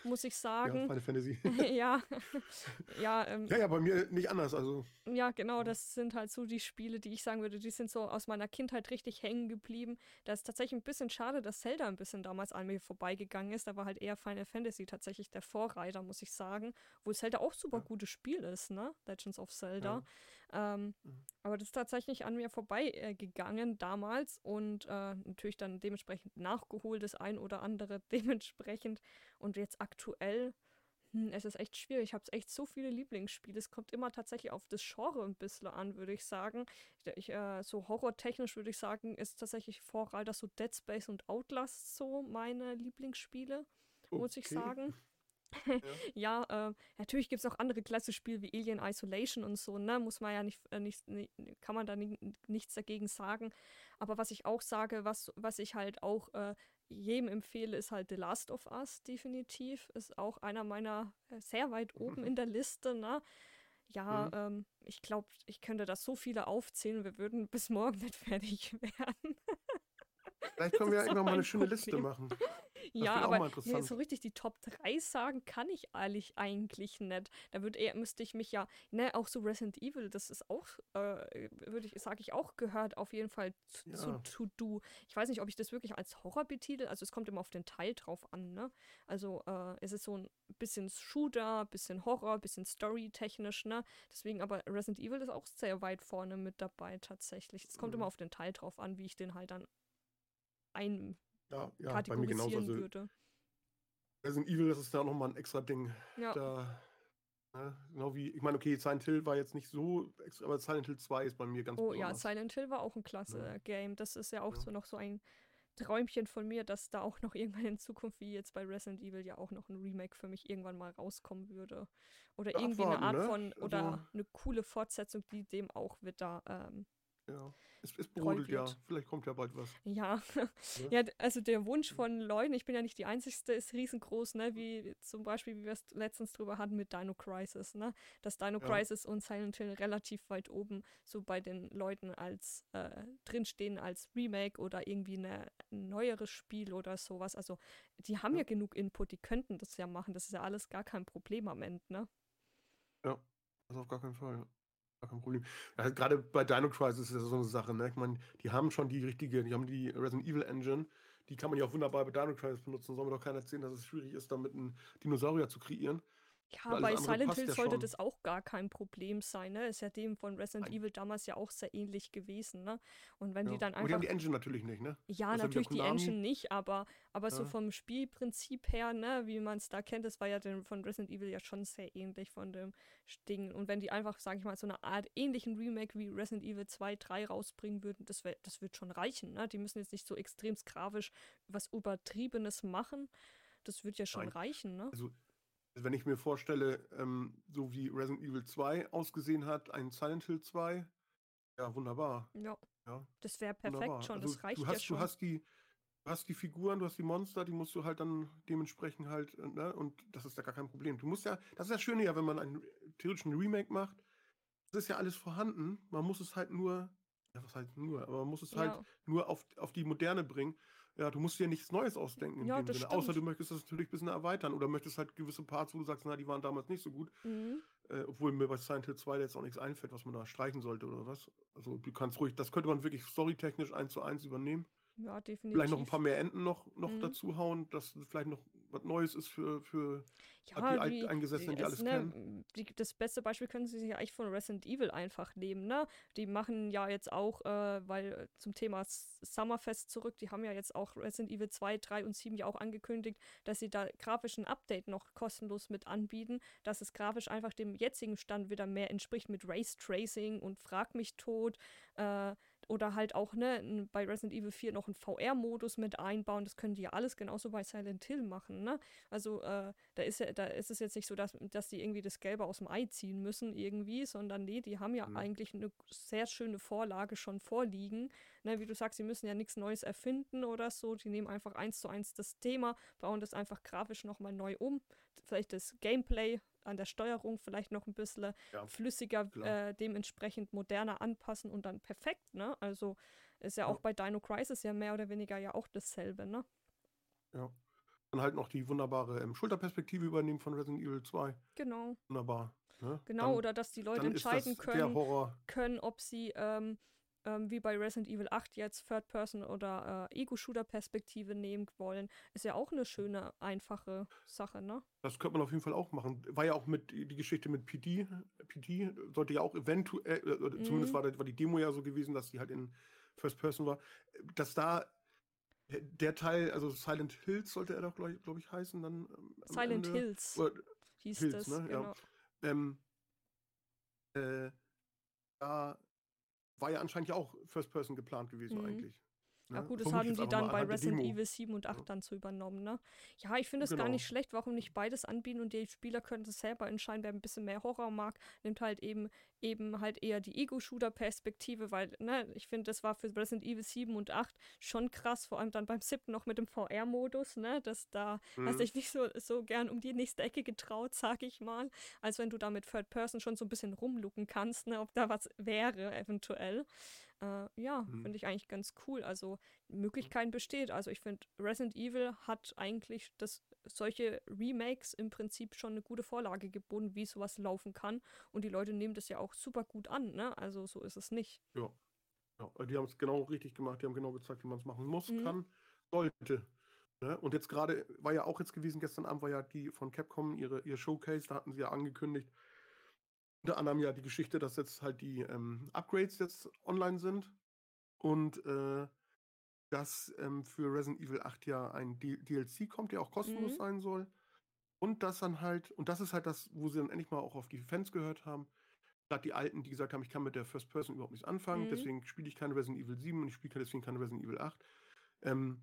muss ich Ja, sagen. Final Fantasy. Ja, ja, ähm, ja, ja, bei mir nicht anders. Also, ja, genau, das sind halt so die Spiele, die ich sagen würde, die sind so aus meiner Kindheit richtig hängen geblieben. Da ist tatsächlich ein bisschen schade, dass Zelda ein bisschen damals an mir vorbeigegangen ist. Da war halt eher Final Fantasy tatsächlich der Vorreiter, muss ich sagen. Wo Zelda auch super Ja. gutes Spiel ist, ne? Legends of Zelda. Ähm, Mhm. aber das ist tatsächlich an mir vorbeigegangen äh, damals und äh, natürlich dann dementsprechend nachgeholt, das ein oder andere dementsprechend. Und jetzt aktuell hm, es ist echt schwierig. Ich habe echt so viele Lieblingsspiele. Es kommt immer tatsächlich auf das Genre ein bisschen an, würde ich sagen. Ich, äh, so horrortechnisch würde ich sagen, ist tatsächlich Vorreiter so Dead Space und Outlast so meine Lieblingsspiele, muss ich okay. sagen. Ja. Ja, äh, natürlich gibt es auch andere klasse Spiele wie Alien Isolation und so, ne? Muss man ja nicht, äh, nicht, ni- kann man da ni nichts dagegen sagen. Aber was ich auch sage, was, was ich halt auch äh, jedem empfehle, ist halt The Last of Us, definitiv. Ist auch einer meiner äh, sehr weit oben in der Liste, ne? Ja, Mhm. ähm, ich glaube, ich könnte da so viele aufzählen, wir würden bis morgen nicht fertig werden. Vielleicht können wir ja irgendwann mal eine schöne Liste machen. Ja, aber nee, so richtig die Top 3 sagen kann ich ehrlich eigentlich nicht. Da würde eher, müsste ich mich ja, ne, auch so Resident Evil, das ist auch, äh, würde ich, sage ich auch, gehört auf jeden Fall zu, Ja. zu To Do. Ich weiß nicht, ob ich das wirklich als Horror betitel, also es kommt immer auf den Teil drauf an, ne? Also äh, es ist so ein bisschen Shooter, bisschen Horror, bisschen Story-technisch, ne? Deswegen aber Resident Evil ist auch sehr weit vorne mit dabei tatsächlich. Es kommt Mhm. immer auf den Teil drauf an, wie ich den halt dann ein Ja, ja bei mir genauso. kategorisieren Also, würde. Resident Evil, das ist ja nochmal ein extra Ding. Ja. Da, ne, genau wie, ich meine, okay, Silent Hill war jetzt nicht so extra, aber Silent Hill 2 ist bei mir ganz Oh ja, besonders. Silent Hill war auch ein klasse Ja. Game. Das ist ja auch Ja. so noch so ein Träumchen von mir, dass da auch noch irgendwann in Zukunft, wie jetzt bei Resident Evil, ja auch noch ein Remake für mich irgendwann mal rauskommen würde. Oder Ja, irgendwie eine Art ne? von, oder Also- eine coole Fortsetzung, die dem auch wieder ähm, Ja. Es, es brodelt ja. Vielleicht kommt ja bald was. Ja, ja, also der Wunsch von Leuten, ich bin ja nicht die Einzige, ist riesengroß, ne? Wie zum Beispiel, wie wir es letztens drüber hatten mit Dino Crisis, ne? Dass Dino Ja. Crisis und Silent Hill relativ weit oben so bei den Leuten als äh, drinstehen als Remake oder irgendwie eine, ein neueres Spiel oder sowas. Also die haben ja. Ja. genug Input, die könnten das ja machen. Das ist ja alles gar kein Problem am Ende, ne? Ja. Das auf gar keinen Fall. Gar kein Problem. Ja, gerade bei Dino Crisis ist das so eine Sache, ne? Ich meine, die haben schon die richtige, die haben die Resident Evil Engine, die kann man ja auch wunderbar bei Dino Crisis benutzen. Soll mir doch keiner erzählen, dass es schwierig ist, damit einen Dinosaurier zu kreieren. Ja, bei Silent Hill sollte das auch gar kein Problem sein, ne? Ist ja dem von Resident Nein. Evil damals ja auch sehr ähnlich gewesen, ne? Und wenn ja. die dann einfach. Und die haben die Engine natürlich nicht, ne? Ja, das natürlich die Engine nicht, aber, aber ja. so vom Spielprinzip her, ne, wie man es da kennt, das war ja den, von Resident Evil ja schon sehr ähnlich von dem Ding. Und wenn die einfach, sag ich mal, so eine Art ähnlichen Remake wie Resident Evil 2, 3 rausbringen würden, das, wär, das wird schon reichen, ne? Die müssen jetzt nicht so extrem grafisch was Übertriebenes machen. Das wird ja schon Nein. reichen, ne? Also wenn ich mir vorstelle, ähm, so wie Resident Evil 2 ausgesehen hat, ein Silent Hill 2, ja, wunderbar. Ja. ja. Das wäre perfekt wunderbar. schon, also das reicht du hast, ja schon. Du hast, die, du hast die Figuren, du hast die Monster, die musst du halt dann dementsprechend halt, äh, ne, und das ist ja gar kein Problem. Du musst ja, das ist ja schön ja, wenn man einen theoretischen Remake macht, das ist ja alles vorhanden, man muss es halt nur, ja, was heißt nur, aber man muss es halt nur auf, auf die Moderne bringen. Ja, du musst dir nichts Neues ausdenken in ja, dem Sinne. Stimmt. Außer du möchtest das natürlich ein bisschen erweitern oder möchtest halt gewisse Parts, wo du sagst, na, die waren damals nicht so gut. Mhm. Äh, obwohl mir bei Silent Hill 2 jetzt auch nichts einfällt, was man da streichen sollte oder was. Also du kannst ruhig, das könnte man wirklich storytechnisch eins zu eins übernehmen. Ja, definitiv. Vielleicht noch ein paar mehr Enden noch, noch mhm. dazu hauen, dass vielleicht noch was Neues ist für, für ja, die, die Alteingesessenen, die alles ne, kennen. Die, das beste Beispiel können sie sich eigentlich von Resident Evil einfach nehmen. Ne? Die machen ja jetzt auch, äh, weil äh, zum Thema Summerfest zurück, die haben ja jetzt auch Resident Evil 2, 3 und 7 ja auch angekündigt, dass sie da grafischen Update noch kostenlos mit anbieten, dass es grafisch einfach dem jetzigen Stand wieder mehr entspricht mit Race Tracing und Frag mich tot. Äh, oder halt auch ne, bei Resident Evil 4 noch einen VR-Modus mit einbauen. Das können die ja alles genauso bei Silent Hill machen. Ne? Also äh, da, ist ja, da ist es jetzt nicht so, dass, dass die irgendwie das Gelbe aus dem Ei ziehen müssen irgendwie, sondern nee, die haben ja mhm. eigentlich eine sehr schöne Vorlage schon vorliegen. Ne? Wie du sagst, sie müssen ja nichts Neues erfinden oder so. Die nehmen einfach eins zu eins das Thema, bauen das einfach grafisch nochmal neu um. Vielleicht das Gameplay an der Steuerung vielleicht noch ein bisschen ja, flüssiger, äh, dementsprechend moderner anpassen und dann perfekt, ne? Also ist ja, ja, auch bei Dino Crisis ja mehr oder weniger ja auch dasselbe, ne? Ja. Dann halt noch die wunderbare ähm, Schulterperspektive übernehmen von Resident Evil 2. Genau. Wunderbar. Ne? Genau, dann, oder dass die Leute entscheiden können, können, ob sie ähm, ähm, wie bei Resident Evil 8 jetzt Third-Person- oder äh, Ego-Shooter-Perspektive nehmen wollen, ist ja auch eine schöne, einfache Sache, ne? Das könnte man auf jeden Fall auch machen. War ja auch mit die Geschichte mit PD. PD sollte ja auch eventuell, äh, mhm. zumindest war, war die Demo ja so gewesen, dass die halt in First-Person war, dass da der Teil, also Silent Hills sollte er doch, glaube glaub ich, heißen dann. Ähm, Silent Ende. Hills Oder, hieß Hills, das, ne? genau. Ja. Ähm, äh, da war ja anscheinend ja auch First Person geplant gewesen mhm. eigentlich. Ja, gut, das haben die dann bei Resident Evil 7 und 8 ja. dann zu übernommen, ne? Ja, ich finde es genau. gar nicht schlecht, warum nicht beides anbieten und die Spieler können es selber entscheiden, wer ein bisschen mehr Horror mag, nimmt halt eben eben halt eher die Ego-Shooter-Perspektive, weil, ne, ich finde, das war für Resident Evil 7 und 8 schon krass, vor allem dann beim 7 noch mit dem VR-Modus, ne, dass da mhm. hast dich nicht so, so gern um die nächste Ecke getraut, sag ich mal, als wenn du da mit Third Person schon so ein bisschen rumlucken kannst, ne, ob da was wäre, eventuell. Äh, ja, mhm. finde ich eigentlich ganz cool. Also Möglichkeiten besteht. Also ich finde, Resident Evil hat eigentlich das, solche Remakes im Prinzip schon eine gute Vorlage geboten, wie sowas laufen kann. Und die Leute nehmen das ja auch super gut an, ne? Also so ist es nicht. Ja. ja die haben es genau richtig gemacht, die haben genau gezeigt, wie man es machen muss, mhm. kann, sollte. Ne? Und jetzt gerade war ja auch jetzt gewesen, gestern Abend war ja die von Capcom ihre, ihr Showcase, da hatten sie ja angekündigt, unter anderem ja die Geschichte, dass jetzt halt die ähm, Upgrades jetzt online sind und äh, dass ähm, für Resident Evil 8 ja ein D DLC kommt, der auch kostenlos mhm. sein soll. Und das dann halt, und das ist halt das, wo sie dann endlich mal auch auf die Fans gehört haben. Statt die Alten, die gesagt haben, ich kann mit der First Person überhaupt nichts anfangen, mhm. deswegen spiele ich keine Resident Evil 7 und ich spiele deswegen keine Resident Evil 8. Ähm,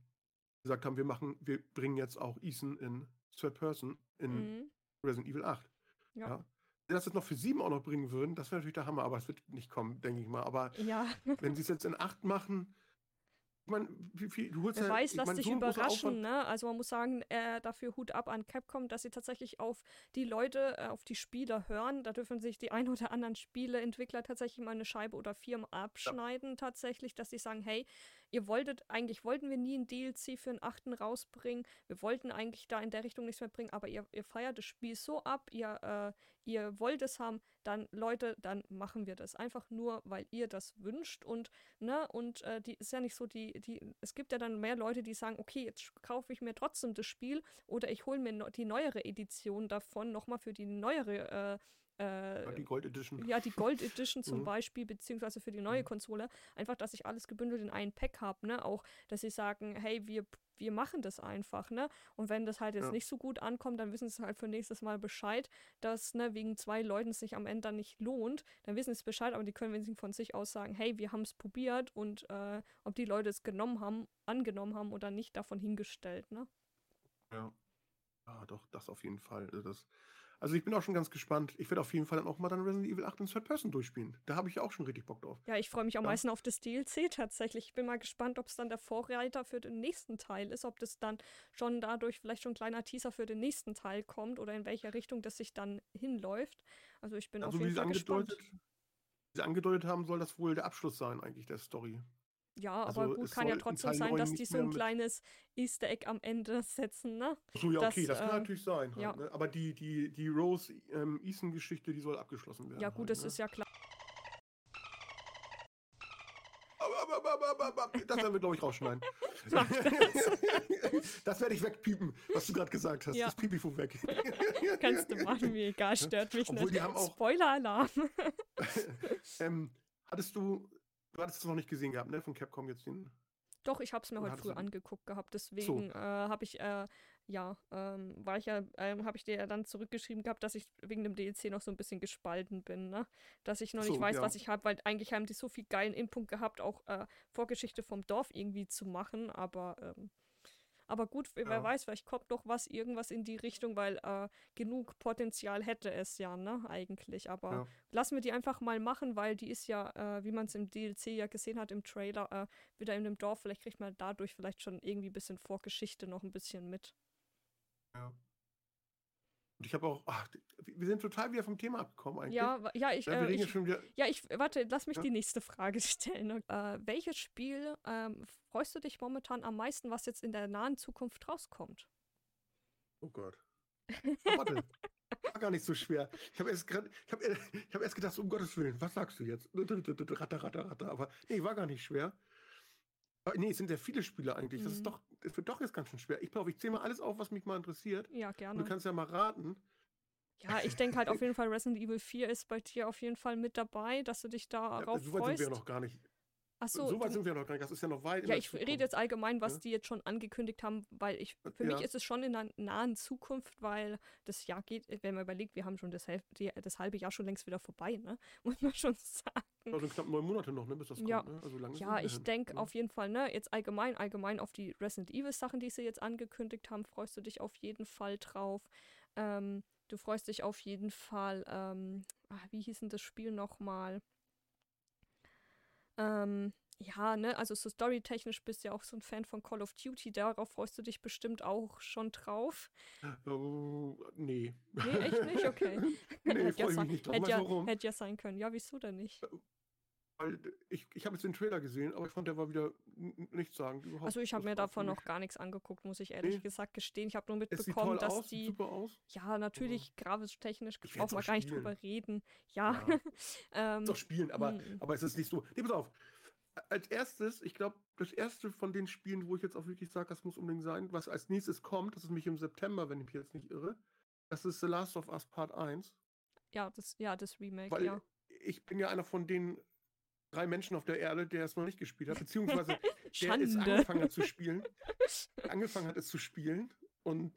gesagt haben, wir machen, wir bringen jetzt auch Ethan in Third Person in mhm. Resident Evil 8. Ja. ja das jetzt noch für sieben auch noch bringen würden, das wäre natürlich der Hammer, aber es wird nicht kommen, denke ich mal. Aber ja. wenn sie es jetzt in acht machen, ich meine, wie viel, du holst Wer ja, weiß, lass dich so überraschen, ne? Also man muss sagen, äh, dafür Hut ab an Capcom, dass sie tatsächlich auf die Leute, äh, auf die Spieler hören. Da dürfen sich die ein oder anderen Spieleentwickler tatsächlich mal eine Scheibe oder Firmen abschneiden, ja. tatsächlich, dass sie sagen, hey, ihr wolltet, eigentlich wollten wir nie ein DLC für einen achten rausbringen. Wir wollten eigentlich da in der Richtung nichts mehr bringen, aber ihr, ihr feiert das Spiel so ab, ihr, äh, ihr wollt es haben, dann, Leute, dann machen wir das. Einfach nur, weil ihr das wünscht und, ne, und äh, die ist ja nicht so, die, die, es gibt ja dann mehr Leute, die sagen, okay, jetzt kaufe ich mir trotzdem das Spiel oder ich hole mir no die neuere Edition davon nochmal für die neuere äh, äh, die Gold Edition. Ja, die Gold Edition zum mhm. Beispiel, beziehungsweise für die neue mhm. Konsole. Einfach, dass ich alles gebündelt in einen Pack habe, ne? Auch, dass sie sagen, hey, wir, wir machen das einfach, ne? Und wenn das halt jetzt ja. nicht so gut ankommt, dann wissen sie halt für nächstes Mal Bescheid, dass, ne, wegen zwei Leuten sich am Ende dann nicht lohnt. Dann wissen sie es Bescheid, aber die können wenigstens von sich aus sagen, hey, wir haben es probiert und äh, ob die Leute es genommen haben, angenommen haben oder nicht, davon hingestellt, ne? Ja. Ja, doch, das auf jeden Fall. Also das, also ich bin auch schon ganz gespannt. Ich werde auf jeden Fall dann auch mal dann Resident Evil 8 in Third Person durchspielen. Da habe ich auch schon richtig Bock drauf. Ja, ich freue mich am ja. meisten auf das DLC tatsächlich. Ich bin mal gespannt, ob es dann der Vorreiter für den nächsten Teil ist, ob das dann schon dadurch vielleicht schon ein kleiner Teaser für den nächsten Teil kommt oder in welcher Richtung das sich dann hinläuft. Also ich bin also auf jeden Fall gespannt. Wie sie angedeutet haben, soll das wohl der Abschluss sein eigentlich der Story. Ja, also aber gut, kann ja trotzdem sein, dass die so ein kleines Easter Egg am Ende setzen, ne? So, ja, okay, das, das kann äh, natürlich sein. Halt, ja. ne? Aber die, die, die Rose-Eason-Geschichte, ähm, die soll abgeschlossen werden. Ja, gut, halt, das ne? ist ja klar. Das werden wir, glaube ich, rausschneiden. das werde ich wegpiepen, was du gerade gesagt hast. Ja. Das Pipifu weg. Kannst du machen, mir egal, stört mich Obwohl, nicht. Spoiler-Alarm. ähm, hattest du Du hattest es noch nicht gesehen gehabt, ne? Von Capcom jetzt den. Doch, ich habe es mir heute früh angeguckt gehabt. Deswegen so. äh, habe ich, äh, ja, ähm, war ich ja, äh, habe ich dir ja dann zurückgeschrieben gehabt, dass ich wegen dem DLC noch so ein bisschen gespalten bin, ne? Dass ich noch so, nicht weiß, ja. was ich habe, weil eigentlich haben die so viel geilen Input gehabt, auch äh, Vorgeschichte vom Dorf irgendwie zu machen, aber ähm, aber gut, wer ja. weiß, vielleicht kommt noch was, irgendwas in die Richtung, weil äh, genug Potenzial hätte es ja, ne, eigentlich. Aber ja. lassen wir die einfach mal machen, weil die ist ja, äh, wie man es im DLC ja gesehen hat, im Trailer, äh, wieder in dem Dorf. Vielleicht kriegt man dadurch vielleicht schon irgendwie ein bisschen Vorgeschichte noch ein bisschen mit. Ja. Und ich habe auch, ach, wir sind total wieder vom Thema abgekommen eigentlich. Ja, ja, ich, ja, äh, ich, ja, ich, warte, lass mich ja. die nächste Frage stellen. Äh, welches Spiel ähm, freust du dich momentan am meisten, was jetzt in der nahen Zukunft rauskommt? Oh Gott. Oh, warte. War gar nicht so schwer. Ich habe erst, hab, hab erst gedacht, um Gottes Willen, was sagst du jetzt? Ratter, ratter, ratter. Aber nee, war gar nicht schwer. Aber nee, es sind ja viele Spiele eigentlich. Das ist mhm. doch, das wird doch jetzt ganz schön schwer. Ich glaube, ich zähle mal alles auf, was mich mal interessiert. Ja, gerne. Und du kannst ja mal raten. Ja, ich denke halt auf jeden Fall, Resident Evil 4 ist bei dir auf jeden Fall mit dabei, dass du dich darauf ja, so weit freust. sind wir ja noch gar nicht. Ach so, so weit sind wir noch gar nicht. Das ist ja noch weit. Ja, ich rede jetzt allgemein, was ja? die jetzt schon angekündigt haben, weil ich für ja. mich ist es schon in der nahen Zukunft, weil das Jahr geht, wenn man überlegt, wir haben schon das, die, das halbe Jahr schon längst wieder vorbei, ne? Muss man schon sagen. Also knapp neun Monate noch, ne, bis das kommt. Ja, ne? also lange ja ich denke ja. auf jeden Fall, ne, jetzt allgemein, allgemein auf die Resident Evil Sachen, die sie jetzt angekündigt haben, freust du dich auf jeden Fall drauf. Ähm, du freust dich auf jeden Fall, ähm, ach, wie hieß denn das Spiel nochmal? Ähm, ja, ne, also so storytechnisch bist du ja auch so ein Fan von Call of Duty, darauf freust du dich bestimmt auch schon drauf. Oh, nee. Nee, echt nicht? Okay. nee, hätte ja, drauf. Hätte ja, hätte ja sein können. Ja, wieso denn nicht? Weil ich, ich habe jetzt den Trailer gesehen, aber ich fand, der war wieder nichts sagen. Überhaupt also ich habe mir davon noch gar nichts angeguckt, muss ich ehrlich nee. gesagt gestehen. Ich habe nur mitbekommen, dass aus, die. Super aus. Ja, natürlich, ja. grafisch technisch braucht man gar nicht drüber reden. Ja. ja. ähm, doch spielen, aber, hm. aber es ist nicht so. Nee, pass auf. Als erstes, ich glaube, das erste von den Spielen, wo ich jetzt auch wirklich sage, das muss unbedingt sein, was als nächstes kommt, das ist nämlich im September, wenn ich mich jetzt nicht irre. Das ist The Last of Us Part 1. Ja, das, ja, das Remake, Weil ja. Ich bin ja einer von den drei Menschen auf der Erde, der es noch nicht gespielt hat, beziehungsweise der es angefangen hat zu spielen, angefangen hat es zu spielen und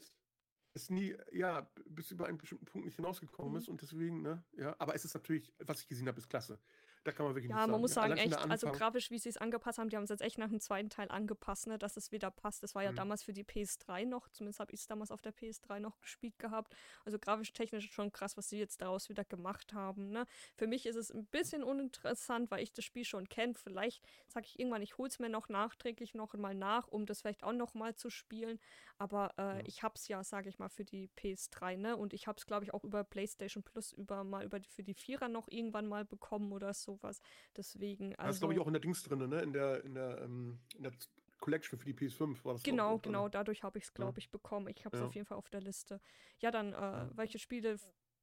es nie, ja, bis über einen bestimmten Punkt nicht hinausgekommen mhm. ist und deswegen, ne, ja, aber es ist natürlich, was ich gesehen habe, ist klasse. Da kann man wirklich ja, man muss sagen, echt, also grafisch, wie sie es angepasst haben, die haben es jetzt echt nach dem zweiten Teil angepasst, ne, dass es wieder passt. Das war ja mhm. damals für die PS3 noch, zumindest habe ich es damals auf der PS3 noch gespielt gehabt. Also grafisch, technisch schon krass, was sie jetzt daraus wieder gemacht haben. Ne. Für mich ist es ein bisschen uninteressant, weil ich das Spiel schon kenne. Vielleicht sage ich irgendwann, ich hole es mir noch nachträglich noch mal nach, um das vielleicht auch noch mal zu spielen. Aber äh, ja. ich habe es ja, sage ich mal, für die PS3, ne? Und ich habe es, glaube ich, auch über PlayStation Plus über mal über die, für die Vierer noch irgendwann mal bekommen oder so. Sowas. Deswegen, Das ist, glaube ich, also auch in der Dings drin, ne? In der, in der, ähm, in der Collection für die PS5 war das, genau, auch genau, dadurch habe ich es, glaube ich, bekommen. Ich habe es Ja. auf jeden Fall auf der Liste. Ja, dann, äh, welche Spiele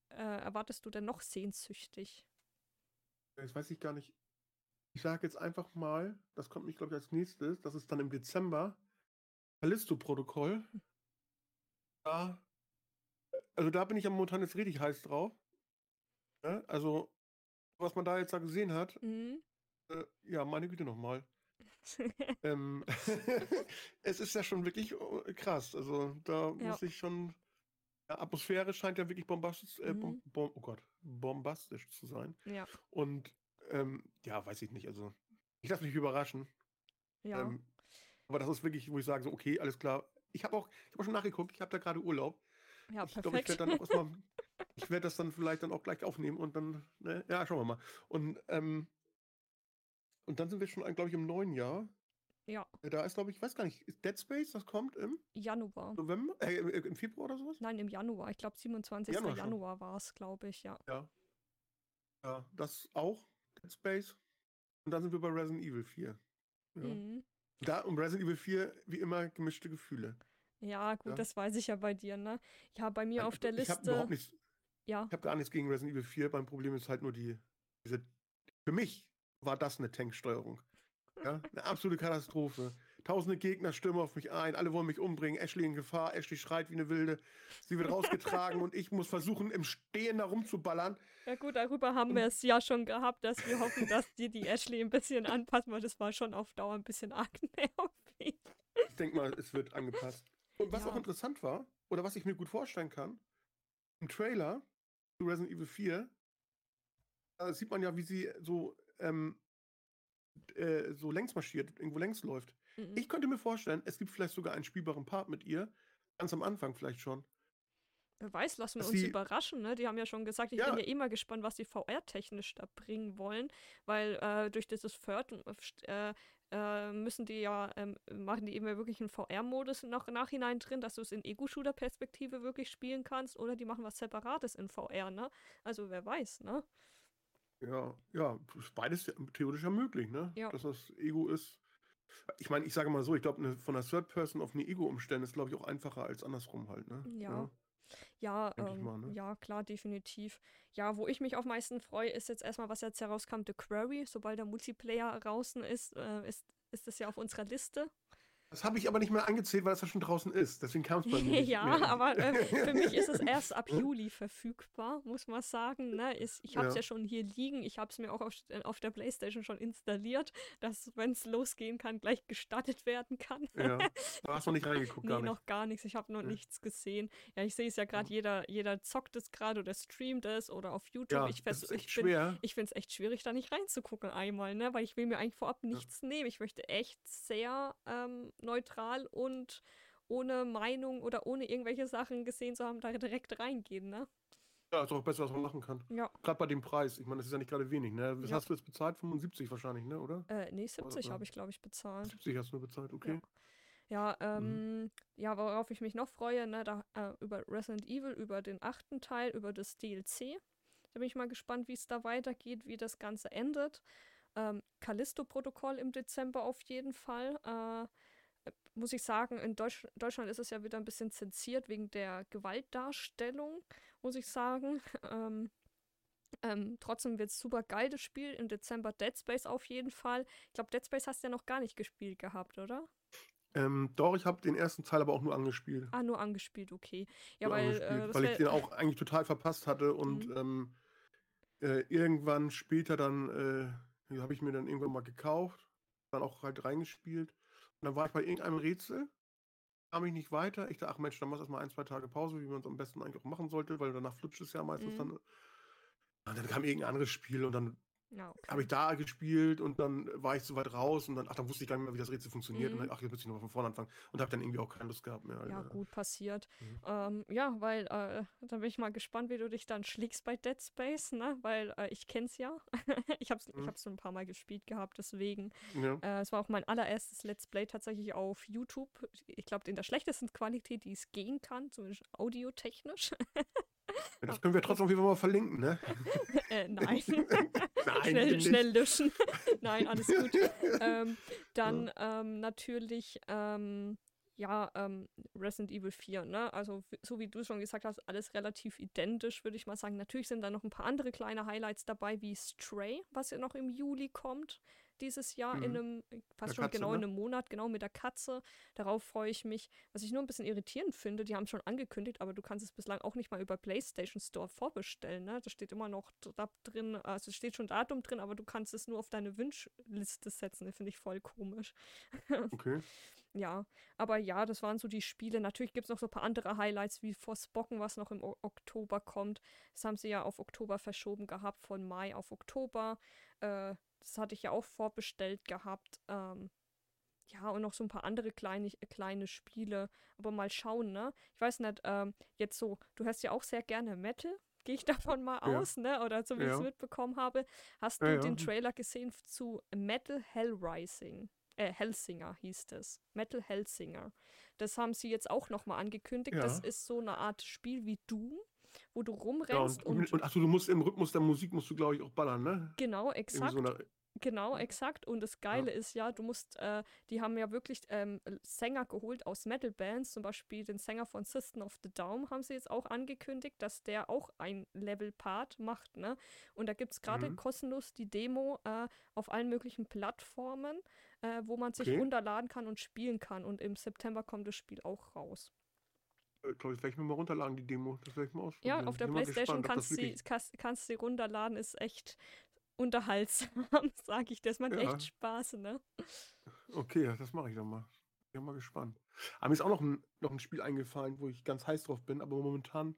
äh, erwartest du denn noch sehnsüchtig? Jetzt weiß ich gar nicht. Ich sage jetzt einfach mal, das kommt mich, glaube ich, als nächstes. Das ist dann im Dezember. Callisto-Protokoll. Da, also da bin ich ja momentan jetzt richtig heiß drauf. Ja, also, was man da jetzt da gesehen hat, Mhm. äh, ja, meine Güte nochmal. Ähm, es ist ja schon wirklich äh, krass. Also da Ja. muss ich schon. Atmosphäre scheint ja wirklich bombastisch, äh, Mhm. bom, oh Gott, bombastisch zu sein. Ja, Und ähm, ja, weiß ich nicht. Also ich lasse mich überraschen. ja. Ähm, aber das ist wirklich, wo ich sage, so, okay, alles klar. Ich habe auch, ich habe schon nachgeguckt, ich habe da gerade Urlaub. Ja, ich glaube, ich werde dann auch erstmal, ich werde das dann vielleicht dann auch gleich aufnehmen und dann, ne, ja, schauen wir mal. Und, ähm, und dann sind wir schon, glaube ich, im neuen Jahr. Ja, Da ist, glaube ich, ich weiß gar nicht, Dead Space, das kommt im Januar. November, äh, im Februar oder sowas? Nein, im Januar. Ich glaube, 27. Januar Januar, war es, glaube ich, ja. Ja. Ja, das auch, Dead Space. Und dann sind wir bei Resident Evil 4. Ja. Mhm. Da um Resident Evil 4, wie immer, gemischte Gefühle. Ja, gut, Ja. das weiß ich ja bei dir, ne? Ja, bei mir Nein, auf der ich habe Liste. überhaupt nichts, Ja, ich habe gar nichts gegen Resident Evil 4. Mein Problem ist halt nur die, diese, für mich war das eine Tanksteuerung. Ja, eine absolute Katastrophe. Tausende Gegner stürmen auf mich ein, alle wollen mich umbringen, Ashley in Gefahr, Ashley schreit wie eine Wilde, sie wird rausgetragen und ich muss versuchen, im Stehen da rumzuballern. ja gut, darüber haben wir es ja schon gehabt, dass wir hoffen, dass dir die Ashley ein bisschen anpassen, weil das war schon auf Dauer ein bisschen arg nervig. Ich denke mal, es wird angepasst. Und was Ja. auch interessant war, oder was ich mir gut vorstellen kann, im Trailer zu Resident Evil 4, da sieht man ja, wie sie so, ähm, äh, so längs marschiert, irgendwo längs läuft. Mhm. Ich könnte mir vorstellen, es gibt vielleicht sogar einen spielbaren Part mit ihr, ganz am Anfang vielleicht schon. Wer weiß, lassen wir uns sie- überraschen, ne? Die haben ja schon gesagt, ich Ja. bin ja immer gespannt, was die VR-technisch da bringen wollen, weil äh, durch dieses Third äh, äh, müssen die ja, ähm, machen die eben wirklich einen VR-Modus noch nachhinein drin, dass du es in Ego-Shooter-Perspektive wirklich spielen kannst, oder die machen was Separates in VR, ne? Also wer weiß, ne? Ja, ja, ist beides theoretisch ja möglich, ne? Ja. Dass das Ego ist. Ich meine, ich sage mal so, ich glaube, von der Third Person auf eine Ego umstellen ist, glaube ich, auch einfacher als andersrum halt, ne? Ja. Ja, Ich ähm, mal, ne? ja, klar, definitiv. Ja, wo ich mich am meisten freue, ist jetzt erstmal, was jetzt herauskam, The Quarry. Sobald der Multiplayer draußen ist, äh, ist, ist das ja auf unserer Liste. Das habe ich aber nicht mehr angezählt, weil es ja schon draußen ist. Deswegen kam es bei mir nicht ja, mehr. aber äh, für mich ist es erst ab Juli verfügbar, muss man sagen. Ne? Ist, ich habe es Ja. ja. schon hier liegen. Ich habe es mir auch auf, äh, auf der Playstation schon installiert, dass, wenn es losgehen kann, gleich gestartet werden kann. Ja, du hast noch nicht reingeguckt, Nee, gar nicht. noch gar nichts. Ich habe noch Ja. nichts gesehen. Ja, ich sehe es ja gerade, jeder, jeder zockt es gerade oder streamt es oder auf YouTube. Ja, ich das ist echt ich bin, schwer. ich finde es echt schwierig, da nicht reinzugucken einmal, ne? Weil ich will mir eigentlich vorab nichts nehmen. Ich möchte echt sehr ähm, neutral und ohne Meinung oder ohne irgendwelche Sachen gesehen zu haben, da direkt reingehen, ne? Ja, ist auch besser, was man machen kann. Ja. Gerade bei dem Preis. Ich meine, das ist ja nicht gerade wenig, ne? Was Ja. hast du jetzt bezahlt? 75 wahrscheinlich, ne? Oder? Äh, nee, 70 ja. habe ich, glaube ich, bezahlt. 70 hast du nur bezahlt, okay. Ja, ähm, Mhm. ja, worauf ich mich noch freue, ne, da, äh, über Resident Evil, über den achten Teil, über das DLC. Da bin ich mal gespannt, wie es da weitergeht, wie das Ganze endet. Ähm, Callisto-Protokoll im Dezember auf jeden Fall. Äh, muss ich sagen, in Deutsch Deutschland ist es ja wieder ein bisschen zensiert wegen der Gewaltdarstellung, muss ich sagen. Ähm, ähm, trotzdem wird es super geil, das Spiel. Im Dezember Dead Space auf jeden Fall. Ich glaube, Dead Space hast du ja noch gar nicht gespielt gehabt, oder? Ähm, doch, ich habe den ersten Teil aber auch nur angespielt. Ah, nur angespielt, okay. Ja, nur weil, äh, weil ich den auch eigentlich total verpasst hatte und Mhm. ähm, äh, irgendwann später dann äh, habe ich mir dann irgendwann mal gekauft, dann auch halt reingespielt dann war ich bei irgendeinem Rätsel, kam ich nicht weiter. Ich dachte, ach Mensch, dann machst du erstmal ein, zwei Tage Pause, wie man es am besten eigentlich auch machen sollte, weil danach flutscht es ja meistens Mhm. dann. Und dann kam irgendein anderes Spiel und dann Ja, okay. habe ich da gespielt und dann war ich so weit raus und dann, ach, dann wusste ich gar nicht mehr, wie das Rätsel funktioniert. Und Mhm. dann, ach, jetzt muss ich nochmal von vorne anfangen. Und habe dann irgendwie auch keine Lust gehabt mehr. Ja, gut, passiert. Mhm. Ähm, ja, weil, äh, da bin ich mal gespannt, wie du dich dann schlägst bei Dead Space, ne? Weil äh, ich kenn's ja. ich hab's, ich Mhm. hab's schon ein paar Mal gespielt gehabt, deswegen. Ja. Äh, es war auch mein allererstes Let's Play tatsächlich auf YouTube. Ich glaube, in der schlechtesten Qualität, die es gehen kann, zumindest audiotechnisch. Ja, das können wir trotzdem auf jeden Fall mal verlinken, ne? äh, nein. Nein, schnell, schnell löschen. nein, alles gut. ähm, dann ähm, natürlich, ähm, ja, ähm, Resident Evil 4, ne? Also, so wie du schon gesagt hast, alles relativ identisch, würde ich mal sagen. Natürlich sind da noch ein paar andere kleine Highlights dabei, wie Stray, was ja noch im Juli kommt. Dieses Jahr in Mhm. einem, äh, fast Der schon Katze, genau in ne? einem Monat, genau mit der Katze. Darauf freue ich mich. Was ich nur ein bisschen irritierend finde, die haben schon angekündigt, aber du kannst es bislang auch nicht mal über PlayStation Store vorbestellen, ne? Da steht immer noch da drin, also es steht schon Datum drin, aber du kannst es nur auf deine Wunschliste setzen. Das finde ich voll komisch. Okay. Ja, aber ja, das waren so die Spiele. Natürlich gibt es noch so ein paar andere Highlights wie Forspocken, was noch im o Oktober kommt. Das haben sie ja auf Oktober verschoben gehabt, von Mai auf Oktober. Äh, das hatte ich ja auch vorbestellt gehabt. Ähm, ja, und noch so ein paar andere kleine, kleine Spiele. Aber mal schauen, ne? Ich weiß nicht, ähm, jetzt so, du hörst ja auch sehr gerne Metal. Gehe ich davon mal Ja. aus, ne? Oder so wie ich es Ja. mitbekommen habe. Hast Ja, du ja. den Trailer gesehen zu Metal Hell Rising? Äh, Hellsinger hieß es. Metal Hellsinger. Das haben sie jetzt auch nochmal angekündigt. Das Ja. ist so eine Art Spiel wie Doom, wo du Ja, rumrennst und, und, und, achso, du musst im Rhythmus der Musik musst du, glaube ich, auch ballern, ne? genau, exakt. so Genau, exakt. Und das Geile ist ja, du musst, äh, die haben ja wirklich ähm, Sänger geholt aus Metal-Bands, zum Beispiel den Sänger von System of the Down haben sie jetzt auch angekündigt, dass der auch ein Level-Part macht, ne? Und da gibt es gerade Mhm. kostenlos die Demo äh, auf allen möglichen Plattformen, äh, wo man sich Okay. runterladen kann und spielen kann. Und im September kommt das Spiel auch raus. Äh, glaube ich, werde ich mir mal runterladen, die Demo. Das werde ich mal Ja, ausprobieren. auf der Playstation gespannt, das kannst du wirklich- kannst, kannst sie runterladen, ist echt unterhaltsam, sage ich. Das macht Ja. echt Spaß, ne? Okay, ja, das mache ich dann mal. Bin mal gespannt. Aber mir ist auch noch ein, noch ein Spiel eingefallen, wo ich ganz heiß drauf bin, aber momentan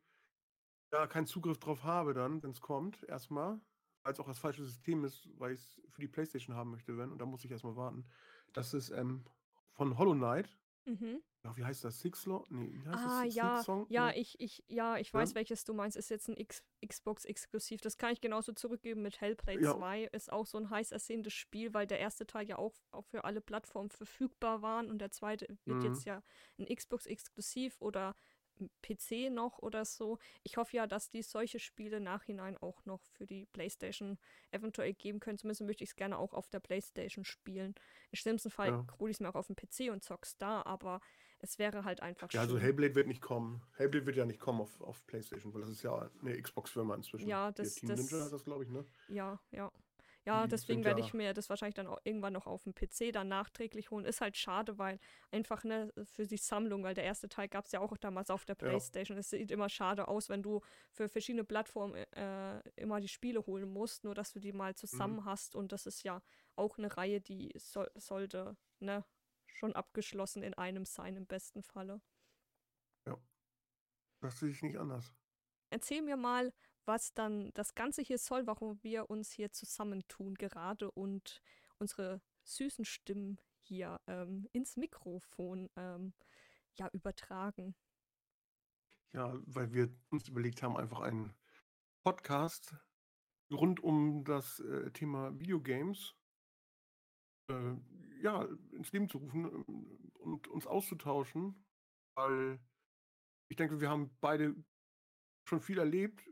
ja keinen Zugriff drauf habe dann, wenn es kommt, erstmal. Weil es auch das falsche System ist, weil ich es für die Playstation haben möchte, wenn. Und da muss ich erstmal warten. Das ist ähm, von Hollow Knight. Mhm. Ja, wie heißt das? Six Long? Nee, wie heißt Ah, das? Six ja, Song? ja, Nee. ich, ich, ja, ich Ja? weiß, welches du meinst. Ist jetzt ein X Xbox-Exklusiv. Das kann ich genauso zurückgeben mit Hellblade Ja. 2. Ist auch so ein heiß ersehntes Spiel, weil der erste Teil ja auch, auch für alle Plattformen verfügbar war und der zweite wird Mhm. jetzt ja ein Xbox-Exklusiv oder ein PC noch oder so. Ich hoffe ja, dass die solche Spiele nachhinein auch noch für die PlayStation eventuell geben können. Zumindest möchte ich es gerne auch auf der PlayStation spielen. Im schlimmsten Fall Ja. hole ich es mir auch auf dem PC und zock's da, aber es wäre halt einfach Ja, also. Hellblade wird nicht kommen. Hellblade wird ja nicht kommen auf, auf Playstation, weil das ist ja eine Xbox-Firma inzwischen. Ja, das- Team das- Ninja hat das, glaube ich, ne? Ja, ja. Ja, Die deswegen werde ja- ich mir das wahrscheinlich dann auch irgendwann noch auf dem PC dann nachträglich holen. Ist halt schade, weil einfach ne, für die Sammlung, weil der erste Teil gab es ja auch damals auf der Ja. Playstation. Es sieht immer schade aus, wenn du für verschiedene Plattformen äh, immer die Spiele holen musst, nur dass du die mal zusammen Mhm. hast. Und das ist ja auch eine Reihe, die soll, sollte ne, schon abgeschlossen in einem sein, im besten Falle. Das sehe ich nicht anders. Erzähl mir mal, was dann das Ganze hier soll, warum wir uns hier zusammentun gerade und unsere süßen Stimmen hier ähm, ins Mikrofon ähm, ja übertragen. Ja, weil wir uns überlegt haben, einfach einen Podcast rund um das äh, Thema Videogames äh, ja, ins Leben zu rufen ähm, und uns auszutauschen, weil ich denke, wir haben beide schon viel erlebt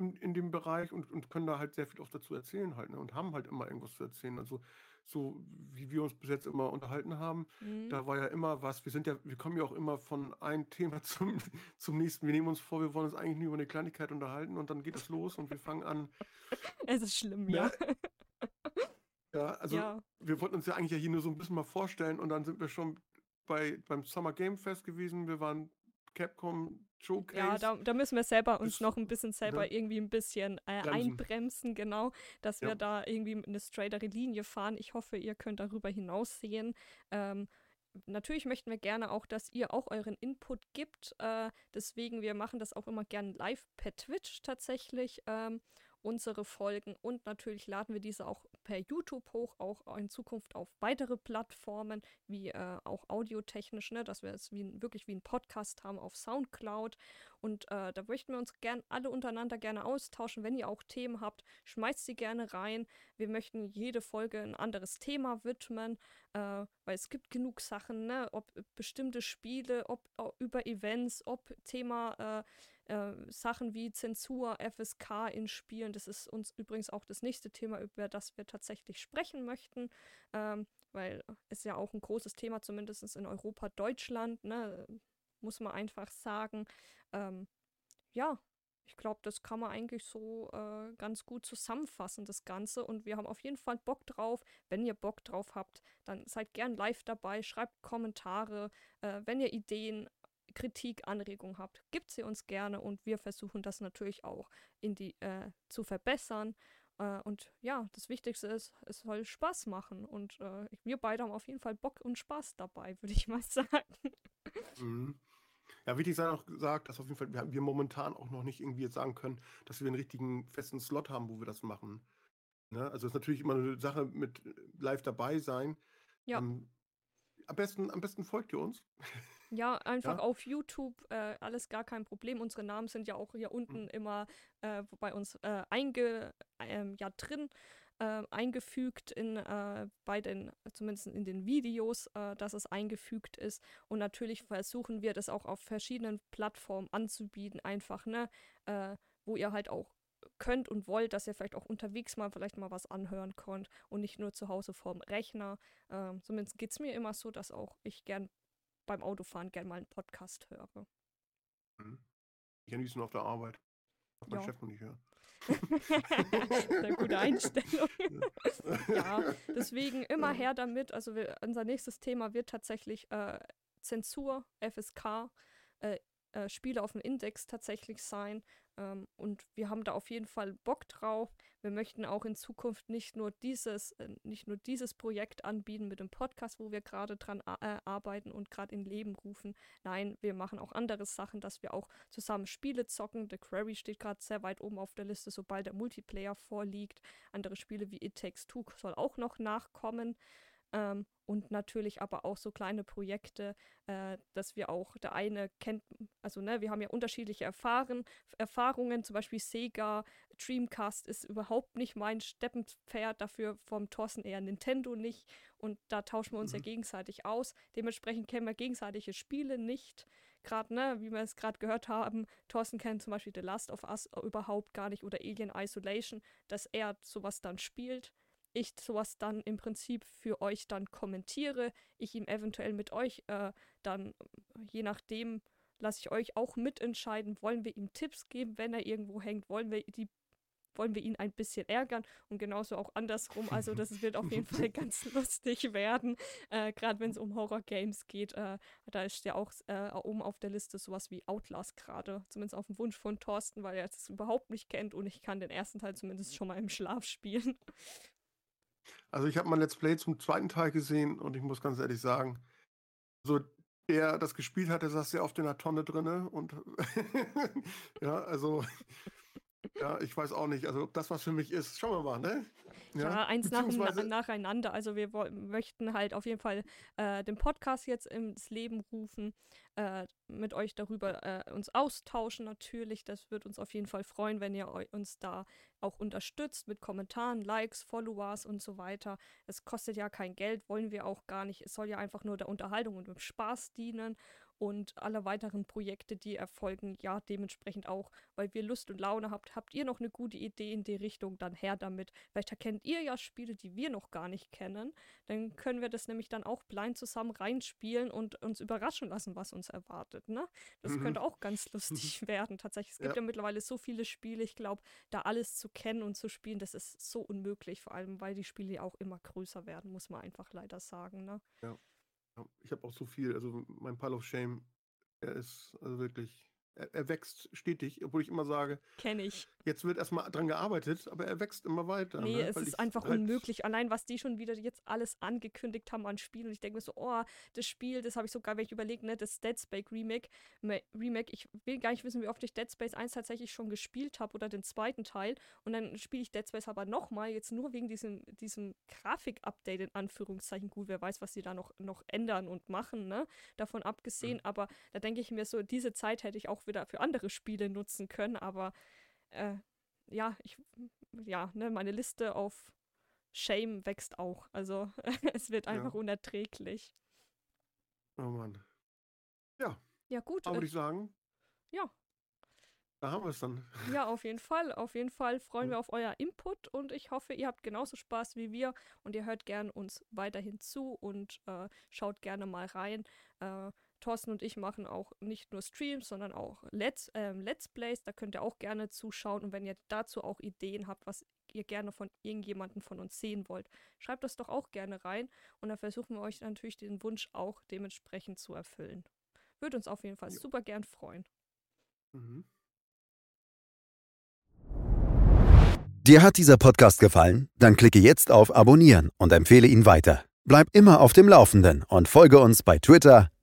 in, in dem Bereich und, und können da halt sehr viel auch dazu erzählen halt, ne? Und haben halt immer irgendwas zu erzählen. Also so wie wir uns bis jetzt immer unterhalten haben, Mhm. da war ja immer was. Wir sind ja, wir kommen ja auch immer von einem Thema zum, zum nächsten. Wir nehmen uns vor, wir wollen uns eigentlich nur über eine Kleinigkeit unterhalten und dann geht es los und wir fangen an. Es ist schlimm, Ja, ja. Ja, also ja. wir wollten uns ja eigentlich ja hier nur so ein bisschen mal vorstellen und dann sind wir schon bei, beim Summer Game Fest gewesen. Wir waren Capcom Showcase. Ja, da, da müssen wir selber uns Ist- noch ein bisschen selber ne? irgendwie ein bisschen äh, Bremsen. einbremsen, genau, dass wir Ja. da irgendwie eine straightere Linie fahren. Ich hoffe, ihr könnt darüber hinaussehen. Ähm, natürlich möchten wir gerne auch, dass ihr auch euren Input gibt. Äh, deswegen, wir machen das auch immer gern live per Twitch tatsächlich. Ähm, unsere Folgen und natürlich laden wir diese auch per YouTube hoch, auch in Zukunft auf weitere Plattformen, wie äh, auch audiotechnisch, ne, dass wir es wie, wirklich wie ein Podcast haben auf Soundcloud. Und äh, da möchten wir uns gern alle untereinander gerne austauschen. Wenn ihr auch Themen habt, schmeißt sie gerne rein. Wir möchten jede Folge ein anderes Thema widmen, äh, weil es gibt genug Sachen, ne? ob bestimmte Spiele, ob, ob über Events, ob Thema äh, äh, Sachen wie Zensur, FSK in Spielen, das ist uns übrigens auch das nächste Thema, über das wir tatsächlich sprechen möchten, ähm, weil es ja auch ein großes Thema, zumindest in Europa, Deutschland, ne, muss man einfach sagen. Ähm, ja, ich glaube, das kann man eigentlich so äh, ganz gut zusammenfassen, das Ganze. Und wir haben auf jeden Fall Bock drauf. Wenn ihr Bock drauf habt, dann seid gern live dabei, schreibt Kommentare. Äh, wenn ihr Ideen, Kritik, Anregungen habt, gibt sie uns gerne und wir versuchen das natürlich auch in die, äh, zu verbessern. Äh, und ja, das Wichtigste ist, es soll Spaß machen. Und äh, wir beide haben auf jeden Fall Bock und Spaß dabei, würde ich mal sagen. Mhm. Ja, wichtig sei auch gesagt, dass auf jeden Fall wir, wir momentan auch noch nicht irgendwie jetzt sagen können, dass wir einen richtigen festen Slot haben, wo wir das machen. Ne? Also es ist natürlich immer eine Sache mit live dabei sein. Ja. Ähm, am besten, am besten folgt ihr uns. Ja, einfach Ja. auf YouTube, äh, alles gar kein Problem. Unsere Namen sind ja auch hier unten immer äh, bei uns äh, einge, ähm, ja, drin, äh, eingefügt in, äh, bei den, zumindest in den Videos, äh, dass es eingefügt ist. Und natürlich versuchen wir das auch auf verschiedenen Plattformen anzubieten, einfach, ne, äh, wo ihr halt auch könnt und wollt, dass ihr vielleicht auch unterwegs mal vielleicht mal was anhören könnt und nicht nur zu Hause vorm Rechner. Ähm, zumindest geht es mir immer so, dass auch ich gern beim Autofahren gern mal einen Podcast höre. Mhm. Ich am liebsten auf der Arbeit. Mein Ja. Chef noch nicht hören. Sehr gute Einstellung. ja, deswegen immer her damit. Also wir, unser nächstes Thema wird tatsächlich äh, Zensur, FSK, äh, äh, Spiele auf dem Index tatsächlich sein. Ähm, und wir haben da auf jeden Fall Bock drauf. Wir möchten auch in Zukunft nicht nur dieses, äh, nicht nur dieses Projekt anbieten mit dem Podcast, wo wir gerade dran äh, arbeiten und gerade in Leben rufen. Nein, wir machen auch andere Sachen, dass wir auch zusammen Spiele zocken. The Quarry steht gerade sehr weit oben auf der Liste, sobald der Multiplayer vorliegt. Andere Spiele wie It Takes Two soll auch noch nachkommen. Ähm, und natürlich aber auch so kleine Projekte, äh, dass wir auch, der eine kennt, also ne, wir haben ja unterschiedliche Erfahren, Erfahrungen, zum Beispiel Sega, Dreamcast ist überhaupt nicht mein Steppenpferd, dafür vom Thorsten eher Nintendo nicht und da tauschen wir uns ja Mhm. gegenseitig aus. Dementsprechend kennen wir gegenseitige Spiele nicht. Gerade, ne, wie wir es gerade gehört haben, Thorsten kennt zum Beispiel The Last of Us überhaupt gar nicht oder Alien Isolation, dass er sowas dann spielt ich sowas dann im Prinzip für euch dann kommentiere, ich ihm eventuell mit euch äh, dann, je nachdem, lasse ich euch auch mitentscheiden, wollen wir ihm Tipps geben, wenn er irgendwo hängt, wollen wir die wollen wir ihn ein bisschen ärgern und genauso auch andersrum. Also das wird auf jeden Fall ganz lustig werden, äh, gerade wenn es um Horror-Games geht. Äh, da ist ja auch äh, oben auf der Liste sowas wie Outlast gerade, zumindest auf dem Wunsch von Thorsten, weil er es überhaupt nicht kennt und ich kann den ersten Teil zumindest schon mal im Schlaf spielen. Also ich habe mein Let's Play zum zweiten Teil gesehen und ich muss ganz ehrlich sagen, so der das gespielt hat, der saß sehr oft in der Tonne drinne und ja, also ja, ich weiß auch nicht, also ob das was für mich ist, schauen wir mal, ne? Ja, eins nach, nacheinander. Also wir möchten halt auf jeden Fall äh, den Podcast jetzt ins Leben rufen, äh, mit euch darüber äh, uns austauschen natürlich. Das wird uns auf jeden Fall freuen, wenn ihr uns da auch unterstützt mit Kommentaren, Likes, Followers und so weiter. Es kostet ja kein Geld, wollen wir auch gar nicht. Es soll ja einfach nur der Unterhaltung und dem Spaß dienen und alle weiteren Projekte, die erfolgen, ja dementsprechend auch, weil wir Lust und Laune habt. Habt ihr noch eine gute Idee in die Richtung, dann her damit. Vielleicht erkennt ihr ja Spiele, die wir noch gar nicht kennen. Dann können wir das nämlich dann auch blind zusammen reinspielen und uns überraschen lassen, was uns erwartet. Ne? Das Mhm. könnte auch ganz lustig werden. Tatsächlich, es gibt Ja. ja mittlerweile so viele Spiele. Ich glaube, da alles zu kennen und zu spielen, das ist so unmöglich. Vor allem, weil die Spiele ja auch immer größer werden, muss man einfach leider sagen. Ne? Ja, Ich habe auch so viel, also mein Pile of Shame, er ist also wirklich, er, er wächst stetig, obwohl ich immer sage, Kenne ich. jetzt wird erstmal dran gearbeitet, aber er wächst immer weiter. Nee, ne? es Weil ist einfach halt- unmöglich. Allein, was die schon wieder jetzt alles angekündigt haben an Spielen. Und ich denke mir so, oh, das Spiel, das habe ich sogar, wenn ich überlege, ne, das Dead Space Remake, Remake. Ich will gar nicht wissen, wie oft ich Dead Space 1 tatsächlich schon gespielt habe oder den zweiten Teil. Und dann spiele ich Dead Space aber nochmal, jetzt nur wegen diesem, diesem Grafik-Update in Anführungszeichen. Gut, wer weiß, was sie da noch, noch ändern und machen, ne? Davon abgesehen. Mhm. Aber da denke ich mir so, diese Zeit hätte ich auch wieder für andere Spiele nutzen können. Aber äh, ja, ich, ja, ne, meine Liste auf Shame wächst auch. Also es wird Ja. einfach unerträglich. Oh Mann. Ja, gut. Aber Äh, würde ich sagen, ja. Da haben wir es dann. Ja, auf jeden Fall. Auf jeden Fall freuen wir auf euer Input und ich hoffe, ihr habt genauso Spaß wie wir und ihr hört gern uns weiterhin zu und äh, schaut gerne mal rein. Äh, Thorsten und ich machen auch nicht nur Streams, sondern auch Let's, ähm, Let's Plays. Da könnt ihr auch gerne zuschauen. Und wenn ihr dazu auch Ideen habt, was ihr gerne von irgendjemandem von uns sehen wollt, schreibt das doch auch gerne rein. Und dann versuchen wir euch natürlich den Wunsch auch dementsprechend zu erfüllen. Würde uns auf jeden Fall ja. super gern freuen. Mhm. Dir hat dieser Podcast gefallen? Dann klicke jetzt auf Abonnieren und empfehle ihn weiter. Bleib immer auf dem Laufenden und folge uns bei Twitter,